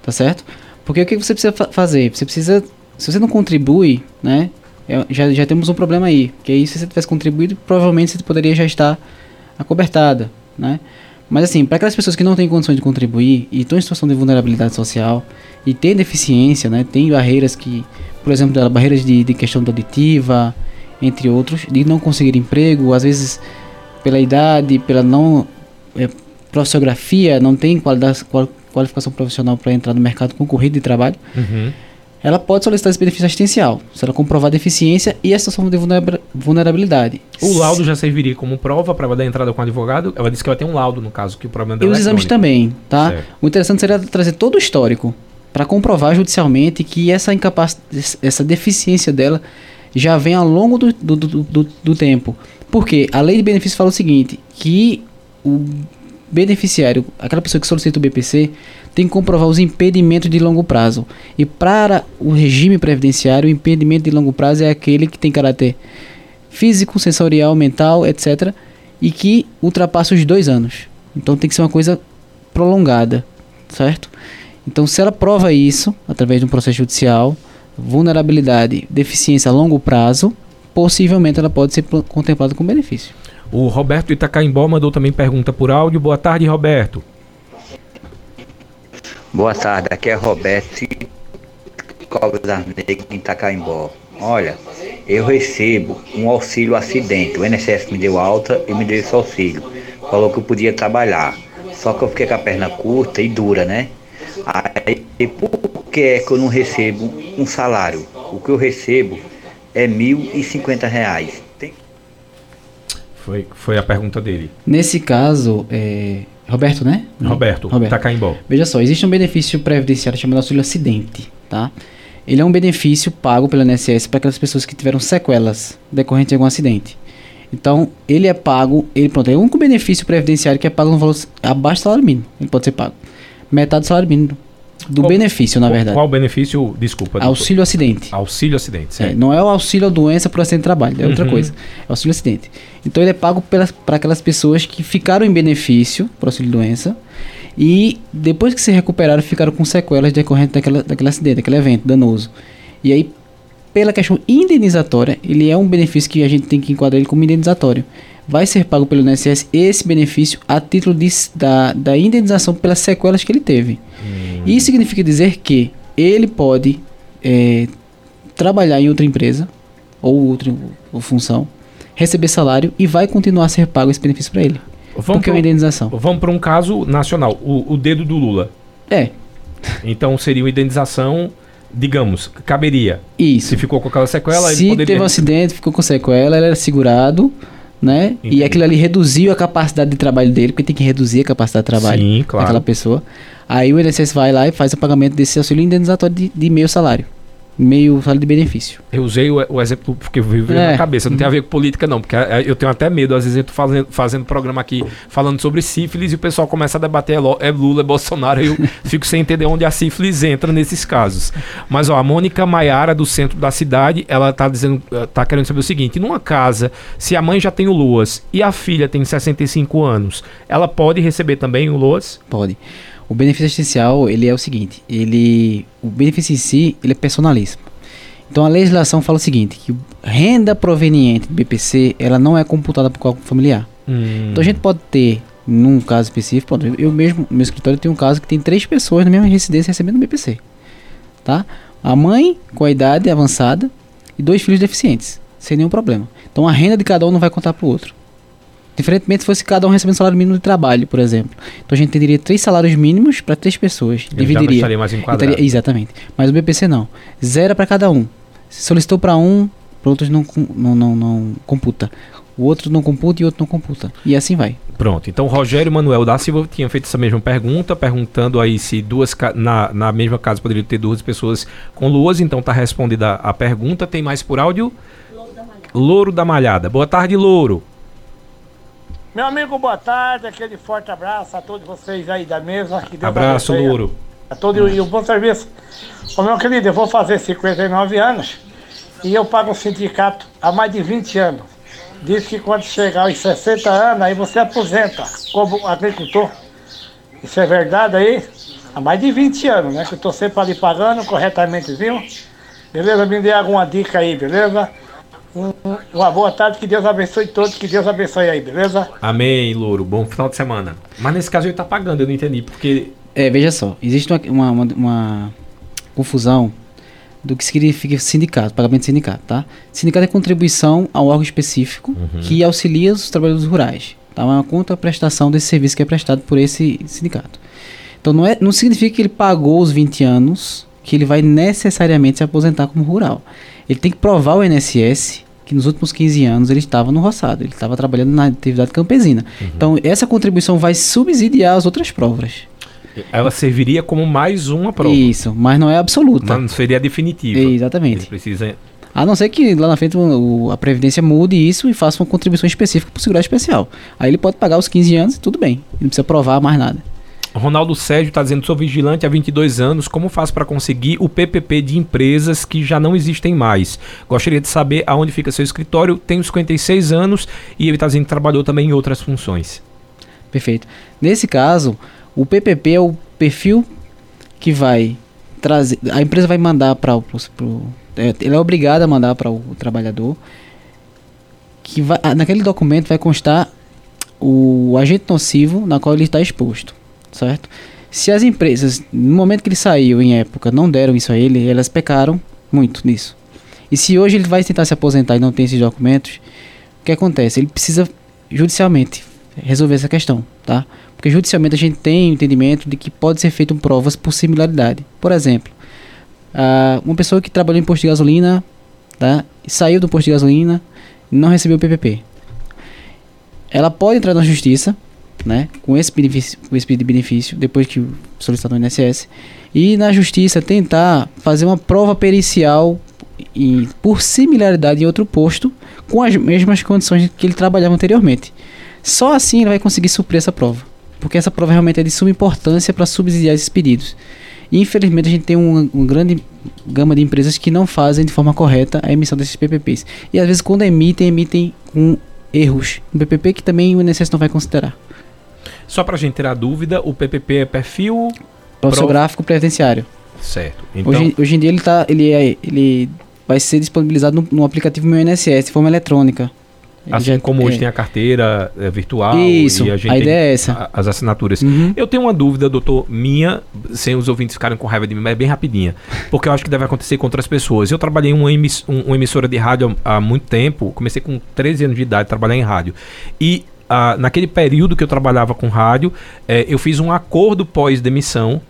tá certo? Porque o que você precisa fa- fazer? Você precisa, se você não contribui, né, é- já, já temos um problema aí, porque aí se você tivesse contribuído, provavelmente você poderia já estar acobertada, né? Mas assim, para aquelas pessoas que não têm condições de contribuir e estão em situação de vulnerabilidade social e têm deficiência, né, tem barreiras que, por exemplo, barreiras de, de questão auditiva, entre outros, de não conseguir emprego, às vezes pela idade, pela não é, profissionografia, não tem qualificação profissional para entrar no mercado concorrido de trabalho, Uhum. ela pode solicitar esse benefício assistencial, se ela comprovar deficiência e a situação de vulnera- vulnerabilidade. O laudo já serviria como prova para dar entrada com o advogado? Ela disse que ela tem um laudo, no caso, que o problema E dela os é exames também, tá? Certo. O interessante seria trazer todo o histórico para comprovar judicialmente que essa incapacidade, essa deficiência dela já vem ao longo do, do, do, do- tempo. Porque a lei de benefícios fala o seguinte, que o beneficiário, aquela pessoa que solicita o BPC, tem que comprovar os impedimentos de longo prazo. E para o regime previdenciário, o impedimento de longo prazo é aquele que tem caráter físico, sensorial, mental, etc. E que ultrapassa os dois anos. Então tem que ser uma coisa prolongada, certo? Então se ela prova isso através de um processo judicial, vulnerabilidade, deficiência a longo prazo, possivelmente ela pode ser contemplada com benefício. O Roberto Itacaimbó mandou também pergunta por áudio. Boa tarde, Roberto. Boa tarde, aqui é Roberto Cobra das Negras em Itacaimbó. Olha, eu recebo um auxílio acidente. O INSS me deu alta e me deu esse auxílio. Falou que eu podia trabalhar. Só que eu fiquei com a perna curta e dura, né? Aí, por que é que eu não recebo um salário? O que eu recebo é R$ 1.050. Tem... Foi, foi a pergunta dele. Nesse caso, é... Roberto, né? Roberto, Roberto. Tacaimbo. Veja só, existe um benefício previdenciário chamado auxílio acidente, tá? Ele é um benefício pago pelo INSS para aquelas pessoas que tiveram sequelas decorrentes de algum acidente. Então, ele é pago, ele pronto, é o único benefício previdenciário que é pago no valor abaixo do salário mínimo. Ele pode ser pago. Metade do salário mínimo. Do qual, benefício, na verdade. Qual benefício? Desculpa. Auxílio acidente. Auxílio acidente, é, certo. É, não é o auxílio doença por acidente de trabalho, é outra uhum. coisa. É auxílio acidente. Então ele é pago para aquelas pessoas que ficaram em benefício por auxílio doença e depois que se recuperaram ficaram com sequelas decorrentes daquela, daquele acidente, daquele evento danoso. E aí, pela questão indenizatória, ele é um benefício que a gente tem que enquadrar ele como indenizatório vai ser pago pelo INSS esse benefício a título de, da, da indenização pelas sequelas que ele teve. Hum. Isso significa dizer que ele pode é, trabalhar em outra empresa ou outra ou função, receber salário e vai continuar a ser pago esse benefício para ele. Vamos porque é uma indenização. Vamos para um caso nacional, o, o dedo do Lula. É. Então seria uma indenização digamos, caberia. Isso. Se ficou com aquela sequela, Se ele poderia... teve um acidente, ficou com sequela, ele era segurado, né? Entendi. E aquilo ali reduziu a capacidade de trabalho dele, porque tem que reduzir a capacidade de trabalho Sim, claro. daquela pessoa. Aí o INSS vai lá e faz o pagamento desse auxílio indenizatório de, de meio salário meio vale de benefício. Eu usei o, o exemplo porque vive é. na cabeça, não tem a ver com política não, porque é, eu tenho até medo, às vezes eu tô fazendo, fazendo programa aqui falando sobre sífilis e o pessoal começa a debater é, é Lula, é Bolsonaro, e eu fico sem entender onde a sífilis entra nesses casos. Mas ó, a Mônica Maiara do centro da cidade, ela tá dizendo, eh, tá querendo saber o seguinte, numa casa, se a mãe já tem o Luas e a filha tem 65 anos, ela pode receber também o Luas? Pode. O benefício assistencial, ele é o seguinte, ele o benefício em si, ele é personalíssimo. Então a legislação fala o seguinte, que renda proveniente do BPC, ela não é computada por cálculo familiar. Hum. Então a gente pode ter, num caso específico, eu mesmo, no meu escritório tem um caso que tem três pessoas na mesma residência recebendo BPC. Tá? A mãe com a idade avançada e dois filhos deficientes, sem nenhum problema. Então a renda de cada um não vai contar para o outro. Diferentemente se fosse cada um recebendo salário mínimo de trabalho, por exemplo. Então a gente teria três salários mínimos para três pessoas. Ele dividiria. Estaria mais enquadrado. Estaria, exatamente. Mas o BPC não. Zero para cada um. Se solicitou para um, para outros não, não, não, não computa. O outro não computa e o outro não computa. E assim vai. Pronto. Então, Rogério Manuel da Silva tinha feito essa mesma pergunta, perguntando aí se duas na, na mesma casa poderiam ter duas pessoas com luas. Então, está respondida a pergunta. Tem mais por áudio? Louro da Malhada. Louro da Malhada. Boa tarde, Louro. Meu amigo, boa tarde. Aquele forte abraço a todos vocês aí da mesa. Que Deus abraço, Louro. A todos e um bom serviço. Ô, meu querido, eu vou fazer 59 anos e eu pago um sindicato há mais de 20 anos. Diz que quando chegar aos 60 anos, aí você aposenta como agricultor. Isso é verdade aí? Há mais de 20 anos, né? Que eu estou sempre ali pagando corretamente, viu? Beleza? Me dê alguma dica aí, beleza? Uma boa tarde, que Deus abençoe todos, que Deus abençoe aí, beleza? Amém, Louro. Bom final de semana. Mas nesse caso ele tá pagando, eu não entendi, porque. É, veja só, existe uma, uma, uma confusão do que significa sindicato, pagamento de sindicato, tá? Sindicato é contribuição a um órgão específico uhum. que auxilia os trabalhadores rurais. Tá? É uma contraprestação desse serviço que é prestado por esse sindicato. Então não, é, não significa que ele pagou os 20 anos que ele vai necessariamente se aposentar como rural ele tem que provar ao INSS que nos últimos 15 anos ele estava no roçado, ele estava trabalhando na atividade campesina. Uhum. Então, essa contribuição vai subsidiar as outras provas. Ela serviria como mais uma prova. Isso, mas não é absoluta. Mas não seria definitiva. Exatamente. Ele precisa... A não ser que lá na frente o, a Previdência mude isso e faça uma contribuição específica para o seguro especial. Aí ele pode pagar os 15 anos e tudo bem. Ele não precisa provar mais nada. Ronaldo Sérgio está dizendo: sou vigilante há 22 anos. Como faço para conseguir o PPP de empresas que já não existem mais? Gostaria de saber aonde fica seu escritório. Tenho 56 anos e ele está dizendo que trabalhou também em outras funções. Perfeito. Nesse caso, o PPP é o perfil que vai trazer. A empresa vai mandar para o. É, ela é obrigada a mandar para o trabalhador. Que vai, naquele documento vai constar o agente nocivo na qual ele está exposto, certo? Se as empresas, no momento que ele saiu em época, não deram isso a ele, elas pecaram muito nisso. E se hoje ele vai tentar se aposentar e não tem esses documentos, o que acontece? Ele precisa judicialmente resolver essa questão, tá? Porque judicialmente a gente tem o entendimento de que pode ser feito provas por similaridade. Por exemplo, uma pessoa que trabalhou em posto de gasolina, tá? E saiu do posto de gasolina não recebeu o PPP. Ela pode entrar na justiça, né? Com esse benefício, com esse benefício depois que solicitar no INSS e na justiça tentar fazer uma prova pericial por similaridade em outro posto com as mesmas condições que ele trabalhava anteriormente. Só assim ele vai conseguir suprir essa prova, porque essa prova realmente é de suma importância para subsidiar esses pedidos. Infelizmente a gente tem uma, uma grande gama de empresas que não fazem de forma correta a emissão desses PPPs. E às vezes quando emitem, emitem com erros. Um PPP que também o INSS não vai considerar. Só para a gente ter a dúvida, o PPP é perfil... Profissiográfico previdenciário. Certo. Então... Hoje, hoje em dia ele, tá, ele, é, ele vai ser disponibilizado no, no aplicativo Meu INSS de forma eletrônica. Assim já, como hoje é. tem a carteira é, virtual Isso, e a gente a ideia é essa. A, as assinaturas. Uhum. Eu tenho uma dúvida, doutor, minha, sem os ouvintes ficarem com raiva de mim, mas é bem rapidinha. Porque eu acho que deve acontecer com outras pessoas. Eu trabalhei em uma, emiss, um, uma emissora de rádio há, há, muito tempo, comecei com 13 anos de idade a trabalhar em rádio. E ah, naquele período que eu trabalhava com rádio, é, eu fiz um acordo pós-demissão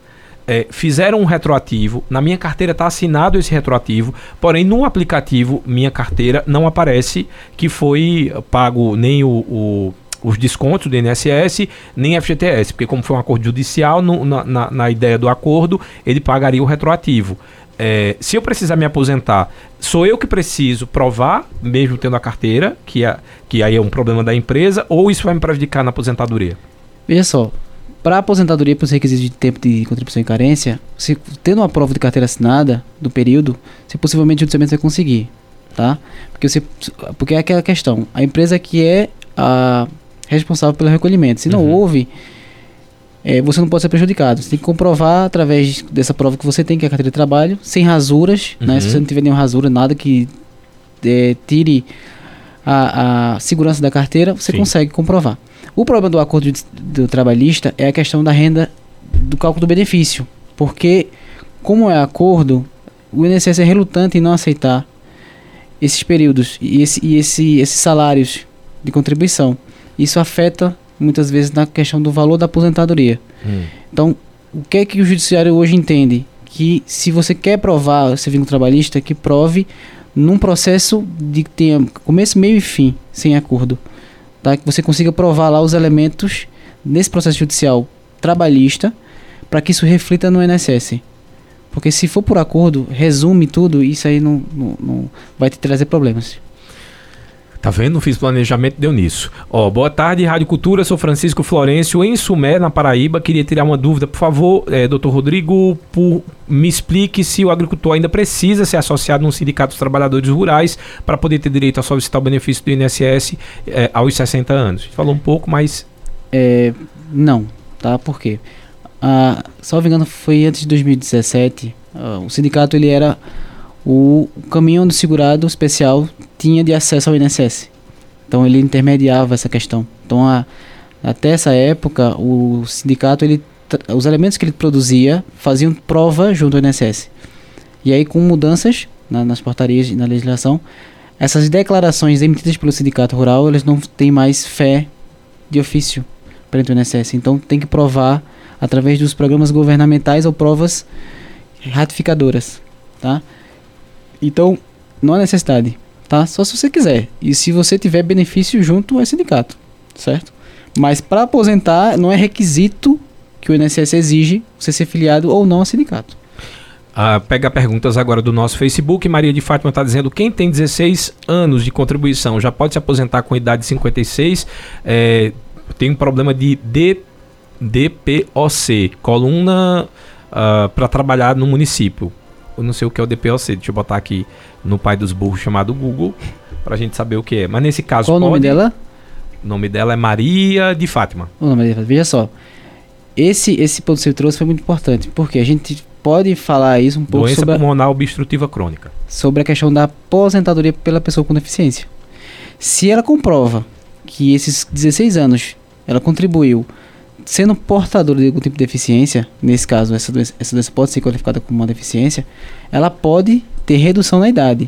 é, fizeram um retroativo, na minha carteira está assinado esse retroativo, porém no aplicativo minha carteira não aparece que foi pago nem o, o os descontos do INSS nem FGTS, porque como foi um acordo judicial, no, na, na, na, ideia do acordo, ele pagaria o retroativo. É, se eu precisar me aposentar, sou eu que preciso provar, mesmo tendo a carteira, que, é, que aí é um problema da empresa, ou isso vai me prejudicar na aposentadoria? Veja só, para aposentadoria, para os requisitos de tempo de contribuição e carência, se tendo uma prova de carteira assinada do período, você possivelmente judicialmente vai conseguir, tá? Porque você, porque é aquela questão, a empresa que é a responsável pelo recolhimento, se não uhum. houve, é, você não pode ser prejudicado. Você tem que comprovar através dessa prova que você tem que é a carteira de trabalho, sem rasuras, uhum. né? Se uhum. você não tiver nenhuma rasura, nada que é, tire a, a segurança da carteira, você Sim. consegue comprovar. O problema do acordo de, do trabalhista é a questão da renda do cálculo do benefício, porque como é acordo, o INSS é relutante em não aceitar esses períodos e, esse, e esse, esses salários de contribuição. Isso afeta muitas vezes na questão do valor da aposentadoria. Hum. Então, o que é que o judiciário hoje entende? Que se você quer provar esse vínculo trabalhista, que prove num processo de que tenha começo, meio e fim, sem acordo tá? que você consiga provar lá os elementos nesse processo judicial trabalhista para que isso reflita no INSS. Porque se for por acordo, resume tudo, isso aí não, não, não vai te trazer problemas. Tá vendo? Não fiz planejamento, deu nisso. Ó, boa tarde, Rádio Cultura, sou Francisco Florencio, em Sumé, na Paraíba. Queria tirar uma dúvida, por favor, é, doutor Rodrigo, por, me explique se o agricultor ainda precisa ser associado num sindicato dos trabalhadores rurais para poder ter direito a solicitar o benefício do INSS é, aos 60 anos. Falou um pouco, mas. É, não, tá? Por quê? Ah, salvo engano, foi antes de 2017. Ah, o sindicato ele era o caminhão do segurado especial tinha de acesso ao INSS. Então ele intermediava essa questão. Então a, até essa época o sindicato ele os elementos que ele produzia faziam prova junto ao INSS. E aí com mudanças na, nas portarias e na legislação, essas declarações emitidas pelo sindicato rural, eles não têm mais fé de ofício perante o INSS. Então tem que provar através dos programas governamentais ou provas ratificadoras, tá? Então, não há necessidade tá? Só se você quiser. E se você tiver benefício junto ao sindicato, certo? Mas para aposentar não é requisito que o INSS exige você ser filiado ou não ao sindicato. Ah, pega perguntas agora do nosso Facebook. Maria de Fátima está dizendo: quem tem 16 anos de contribuição já pode se aposentar com idade de 56. É, tem um problema de DPOC, coluna ah, para trabalhar no município eu não sei o que é o DPOC, deixa eu botar aqui no pai dos burros chamado Google, pra gente saber o que é. Mas nesse caso. Qual o nome dela? O nome dela é Maria de Fátima. O nome dele, veja só. Esse, esse ponto que você trouxe foi muito importante, porque a gente pode falar isso um pouco Doença sobre a, pulmonar obstrutiva crônica. sobre a questão da aposentadoria pela pessoa com deficiência. Se ela comprova que esses 16 anos ela contribuiu sendo portadora de algum tipo de deficiência, nesse caso essa doença, essa doença pode ser qualificada como uma deficiência, ela pode ter redução na idade.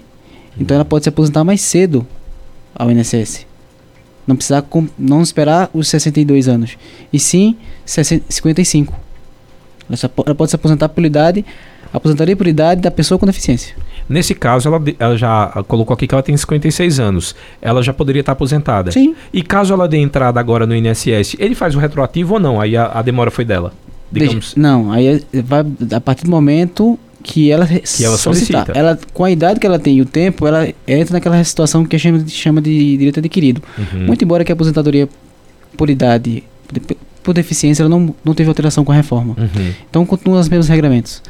Então ela pode se aposentar mais cedo ao INSS. Não precisar não esperar os 62 anos, e sim 60 55. Ela, pode se aposentar por idade, aposentaria por idade da pessoa com deficiência. Nesse caso, ela, ela já colocou aqui que ela tem 56 anos. Ela já poderia estar aposentada. Sim. E caso ela dê entrada agora no INSS, ele faz o retroativo ou não? Aí a, a demora foi dela. Digamos. Não, aí é- vai a partir do momento que ela, que ela solicita. Ela, com a idade que ela tem e o tempo, ela entra naquela situação que a gente chama, de direito adquirido. Uhum. Muito embora que a aposentadoria por idade, por, por deficiência, ela não, não teve alteração com a reforma. Uhum. Então continuam os mesmos regramentos.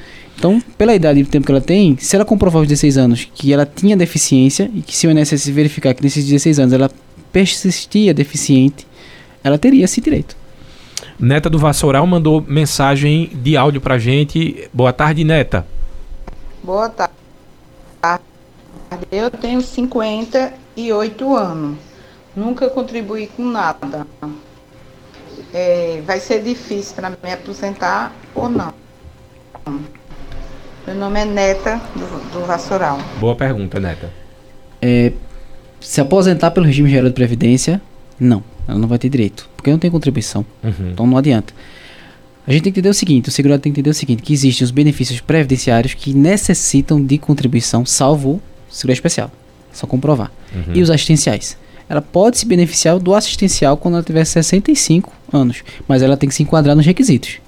Então, pela idade e tempo que ela tem, se ela comprovar aos 16 anos que ela tinha deficiência e que se o INSS verificar que nesses 16 anos ela persistia deficiente, ela teria esse direito. Neta do Vassoural mandou mensagem de áudio pra gente. Boa tarde, Neta. Boa tarde. Eu tenho 58 anos. Nunca contribuí com nada. É, vai ser difícil para me aposentar ou não? Meu nome é Neta do, do Vassoural. Boa pergunta, Neta. É, se aposentar pelo regime geral de previdência, não, ela não vai ter direito, porque não tem contribuição. Uhum. Então não adianta. A gente tem que entender o seguinte, o segurado tem que entender o seguinte, que existem os benefícios previdenciários que necessitam de contribuição, salvo o seguro especial. Só comprovar. Uhum. E os assistenciais. Ela pode se beneficiar do assistencial quando ela tiver 65 anos, mas ela tem que se enquadrar nos requisitos,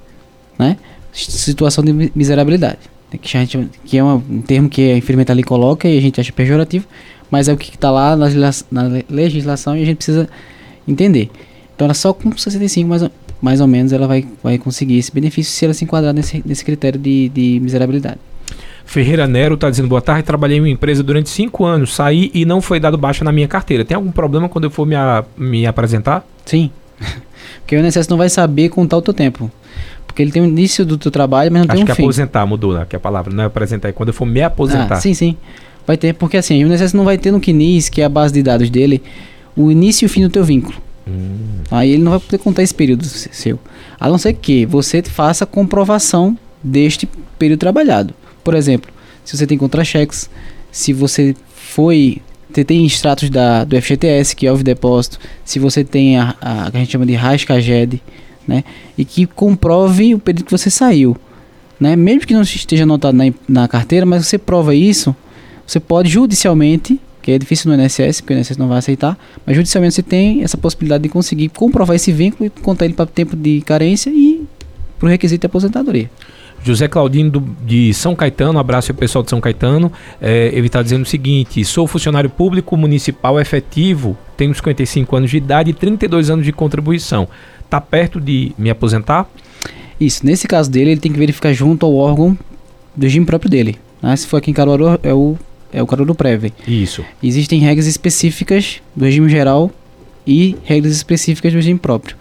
né? Situação de mi- miserabilidade? Que, a gente, que é uma- um termo que a enfermeira ali coloca e a gente acha pejorativo, mas é o que está lá na, legisla- na le- legislação e a gente precisa entender. Então ela só com 65 mais ou, mais ou menos ela vai, vai conseguir esse benefício se ela se enquadrar nesse, nesse critério de, de miserabilidade. Ferreira Nero tá dizendo boa tarde. Trabalhei em uma empresa durante cinco anos, saí e não foi dado baixa na minha carteira. Tem algum problema quando eu for me, a- me apresentar? Sim. Porque o INSS não vai saber contar o teu tempo. Porque ele tem o início do teu trabalho, mas não Acho tem que um fim. aposentar mudou, né? Que a palavra não é apresentar, é quando eu for me aposentar. Ah, sim, sim. Vai ter, porque assim, o INSS não vai ter no CNIS, que é a base de dados dele, o início e o fim do teu vínculo. Hum. Aí ele não vai poder contar esse período se- seu. A não ser que você faça comprovação deste período trabalhado. Por exemplo, se você tem contra-cheques, se você foi. Você tem extratos da, do FGTS, que é o depósito, se você tem a, a, que a gente chama de RAS-CAGED, né? E que comprove o período que você saiu. Né? Mesmo que não esteja anotado na, na carteira, mas você prova isso, você pode judicialmente, que é difícil no INSS, porque o INSS não vai aceitar, mas judicialmente você tem essa possibilidade de conseguir comprovar esse vínculo e contar ele para tempo de carência e para o requisito de aposentadoria. José Claudino do- de São Caetano, abraço ao pessoal de São Caetano. É, ele está dizendo o seguinte: sou funcionário público municipal efetivo, tenho 55 anos de idade e 32 anos de contribuição. Tá perto de me aposentar? Isso, nesse caso dele, ele tem que verificar junto ao órgão do regime próprio dele. né? Se for aqui em Caruaru, é o, é o Caruaru Prev. Isso. Existem regras específicas do regime geral e regras específicas do regime próprio.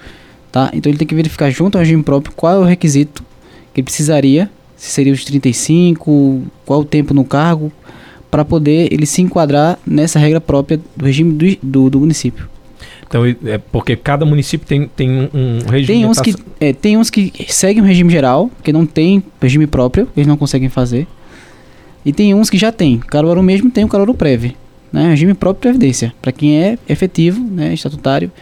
Tá? Então ele tem que verificar junto ao regime próprio qual é o requisito que ele precisaria, se seria os 35, qual o tempo no cargo, para poder ele se enquadrar nessa regra própria do regime do, do, do município. Então, é porque cada município tem, tem um, um regime. Tem uns, que, é, tem uns que seguem o regime geral, que não tem regime próprio, eles não conseguem fazer. E tem uns que já tem. Caruaru mesmo tem o Caruaru Prev, né? Regime próprio de previdência. Para quem é efetivo, né, estatutário,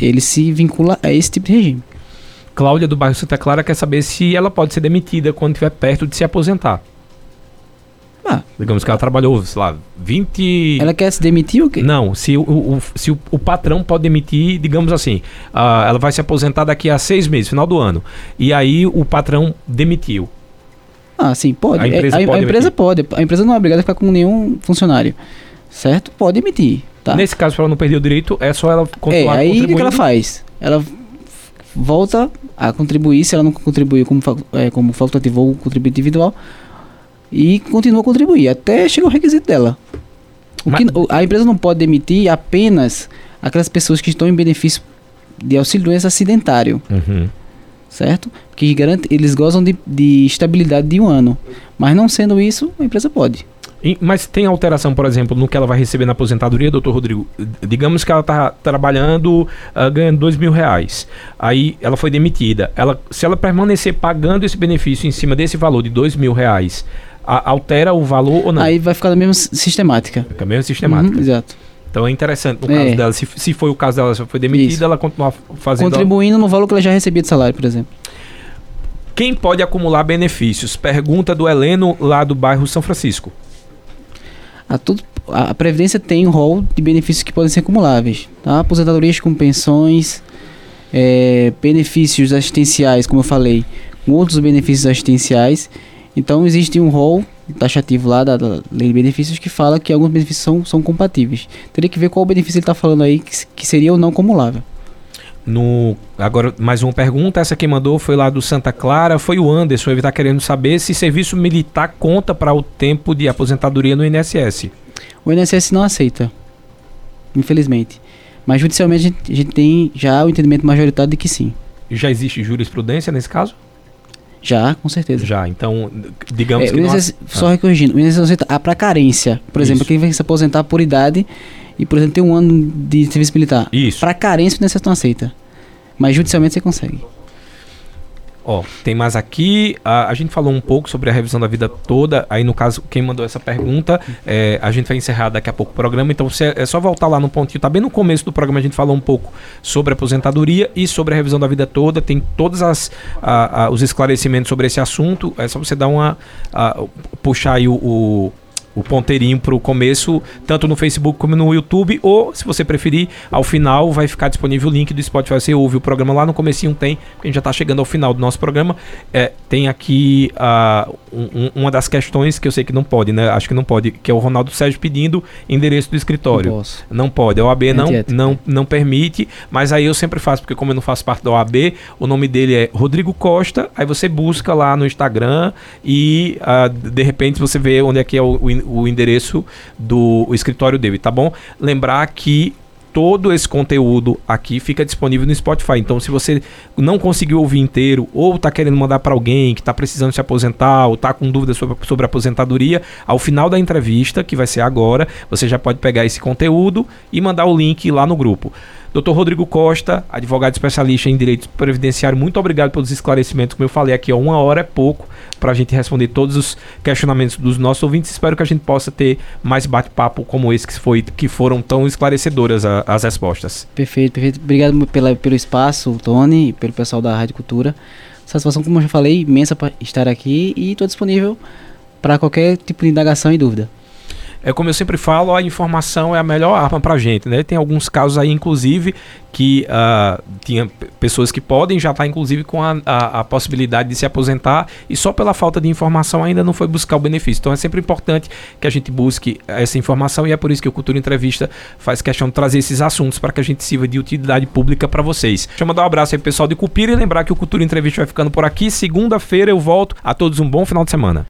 ele se vincula a esse tipo de regime. Cláudia do bairro Santa Clara quer saber se ela pode ser demitida quando estiver perto de se aposentar. Digamos que ela trabalhou, sei lá, 20. ela quer se demitir ou quê? Não, se, o, o- se o, o patrão pode demitir, digamos assim, ah, ela vai se aposentar daqui a seis meses, final do ano. E aí o patrão demitiu. Ah, sim, pode. A empresa É, a, pode a empresa pode. A empresa não é obrigada a ficar com nenhum funcionário. Certo? Pode emitir. Tá? Nesse caso, para ela não perder o direito, é só ela É, continuar aí o que, ela faz? Ela volta a contribuir, se ela não contribuiu como, é, como facultativo ou contribuinte individual, e continua a contribuir até chegar o requisito dela. O Mas- que- a empresa não pode demitir apenas aquelas pessoas que estão em benefício de auxílio doença acidentário, Uhum. certo? Que garante, eles gozam de, de estabilidade de um ano. Mas não sendo isso, a empresa pode. Mas tem alteração, por exemplo, no que ela vai receber na aposentadoria, doutor Rodrigo? Digamos que ela está trabalhando, ah, ganhando dois mil reais. Aí ela foi demitida. Ela, se ela permanecer pagando esse benefício em cima desse valor de dois mil reais, a- altera o valor ou não? Aí vai ficar da mesma sistemática. Fica meio sistemática. Uhum, exato. Então é interessante no É. caso dela. Se, se foi o caso dela, se foi demitida, Isso. ela continuar fazendo. Contribuindo no valor que ela já recebia de salário, por exemplo. Quem pode acumular benefícios? Pergunta do Heleno, lá do bairro São Francisco. A, tudo, a a Previdência tem um rol de benefícios que podem ser acumuláveis. Tá? Aposentadorias com pensões, é, benefícios assistenciais, como eu falei, com outros benefícios assistenciais. Então existe um rol taxativo lá da, da lei de benefícios que fala que alguns benefícios são, são compatíveis. Teria que ver qual benefício ele está falando aí que, que seria ou não acumulável. No, agora, mais uma pergunta. Essa quem mandou foi lá do Santa Clara. Foi o Anderson. Ele está querendo saber se serviço militar conta para o tempo de aposentadoria no INSS. O INSS não aceita, infelizmente. Mas judicialmente a gente, a gente tem já o entendimento majoritário de que sim. Já existe jurisprudência nesse caso? Já, com certeza. Já. Então, digamos É, que. não ac- só corrigindo, o INSS para carência. Por exemplo, Isso. quem vai se aposentar por idade e, por exemplo, tem um ano de serviço militar. Isso. Para carência, o INSS não aceita. Mas judicialmente você consegue. Ó, tem mais aqui. A, a gente falou um pouco sobre a revisão da vida toda. Aí, no caso, quem mandou essa pergunta, é, a gente vai encerrar daqui a pouco o programa. Então, se é, é só voltar lá no pontinho. Tá bem no começo do programa, a gente falou um pouco sobre aposentadoria e sobre a revisão da vida toda. Tem todos as, a- a- os esclarecimentos sobre esse assunto. É só você dar uma. puxar aí o. o o ponteirinho pro começo, tanto no Facebook como no YouTube, ou se você preferir, ao final vai ficar disponível o link do Spotify. Você ouve o programa lá no comecinho tem, porque a gente já tá chegando ao final do nosso programa. É, tem aqui ah, um- um- uma das questões que eu sei que não pode, né? Acho que não pode, que é o Ronaldo Sérgio pedindo endereço do escritório. Não posso. Não pode, a OAB não, Antiético. não, não permite, mas aí eu sempre faço, porque como eu não faço parte da OAB, o nome dele é Rodrigo Costa, aí você busca lá no Instagram e ah, de repente você vê onde é que é o, o o endereço do o escritório dele, tá bom? Lembrar que todo esse conteúdo aqui fica disponível no Spotify. Então, se você não conseguiu ouvir inteiro, ou está querendo mandar para alguém que está precisando se aposentar, ou está com dúvidas sobre, sobre aposentadoria, ao final da entrevista, que vai ser agora, você já pode pegar esse conteúdo e mandar o link lá no grupo. Dr. Rodrigo Costa, advogado especialista em direito previdenciário, muito obrigado pelos esclarecimentos. Como eu falei aqui, ó, uma hora é pouco para a gente responder todos os questionamentos dos nossos ouvintes. Espero que a gente possa ter mais bate-papo como esse que, foi, que foram tão esclarecedoras a- as respostas. Perfeito, perfeito. Obrigado pela, pelo espaço, Tony, e pelo pessoal da Rádio Cultura. Satisfação, como eu já falei, imensa para estar aqui e estou disponível para qualquer tipo de indagação e dúvida. É como eu sempre falo, a informação é a melhor arma pra gente, né? Tem alguns casos aí, inclusive, que ah, tinha pessoas que podem já estar, inclusive, com a, a, a possibilidade de se aposentar e só pela falta de informação ainda não foi buscar o benefício. Então é sempre importante que a gente busque essa informação e é por isso que o Cultura Entrevista faz questão de trazer esses assuntos para que a gente sirva de utilidade pública para vocês. Deixa eu mandar um abraço aí pessoal de Cupira e lembrar que o Cultura Entrevista vai ficando por aqui. Segunda-feira eu volto. A todos um bom final de semana.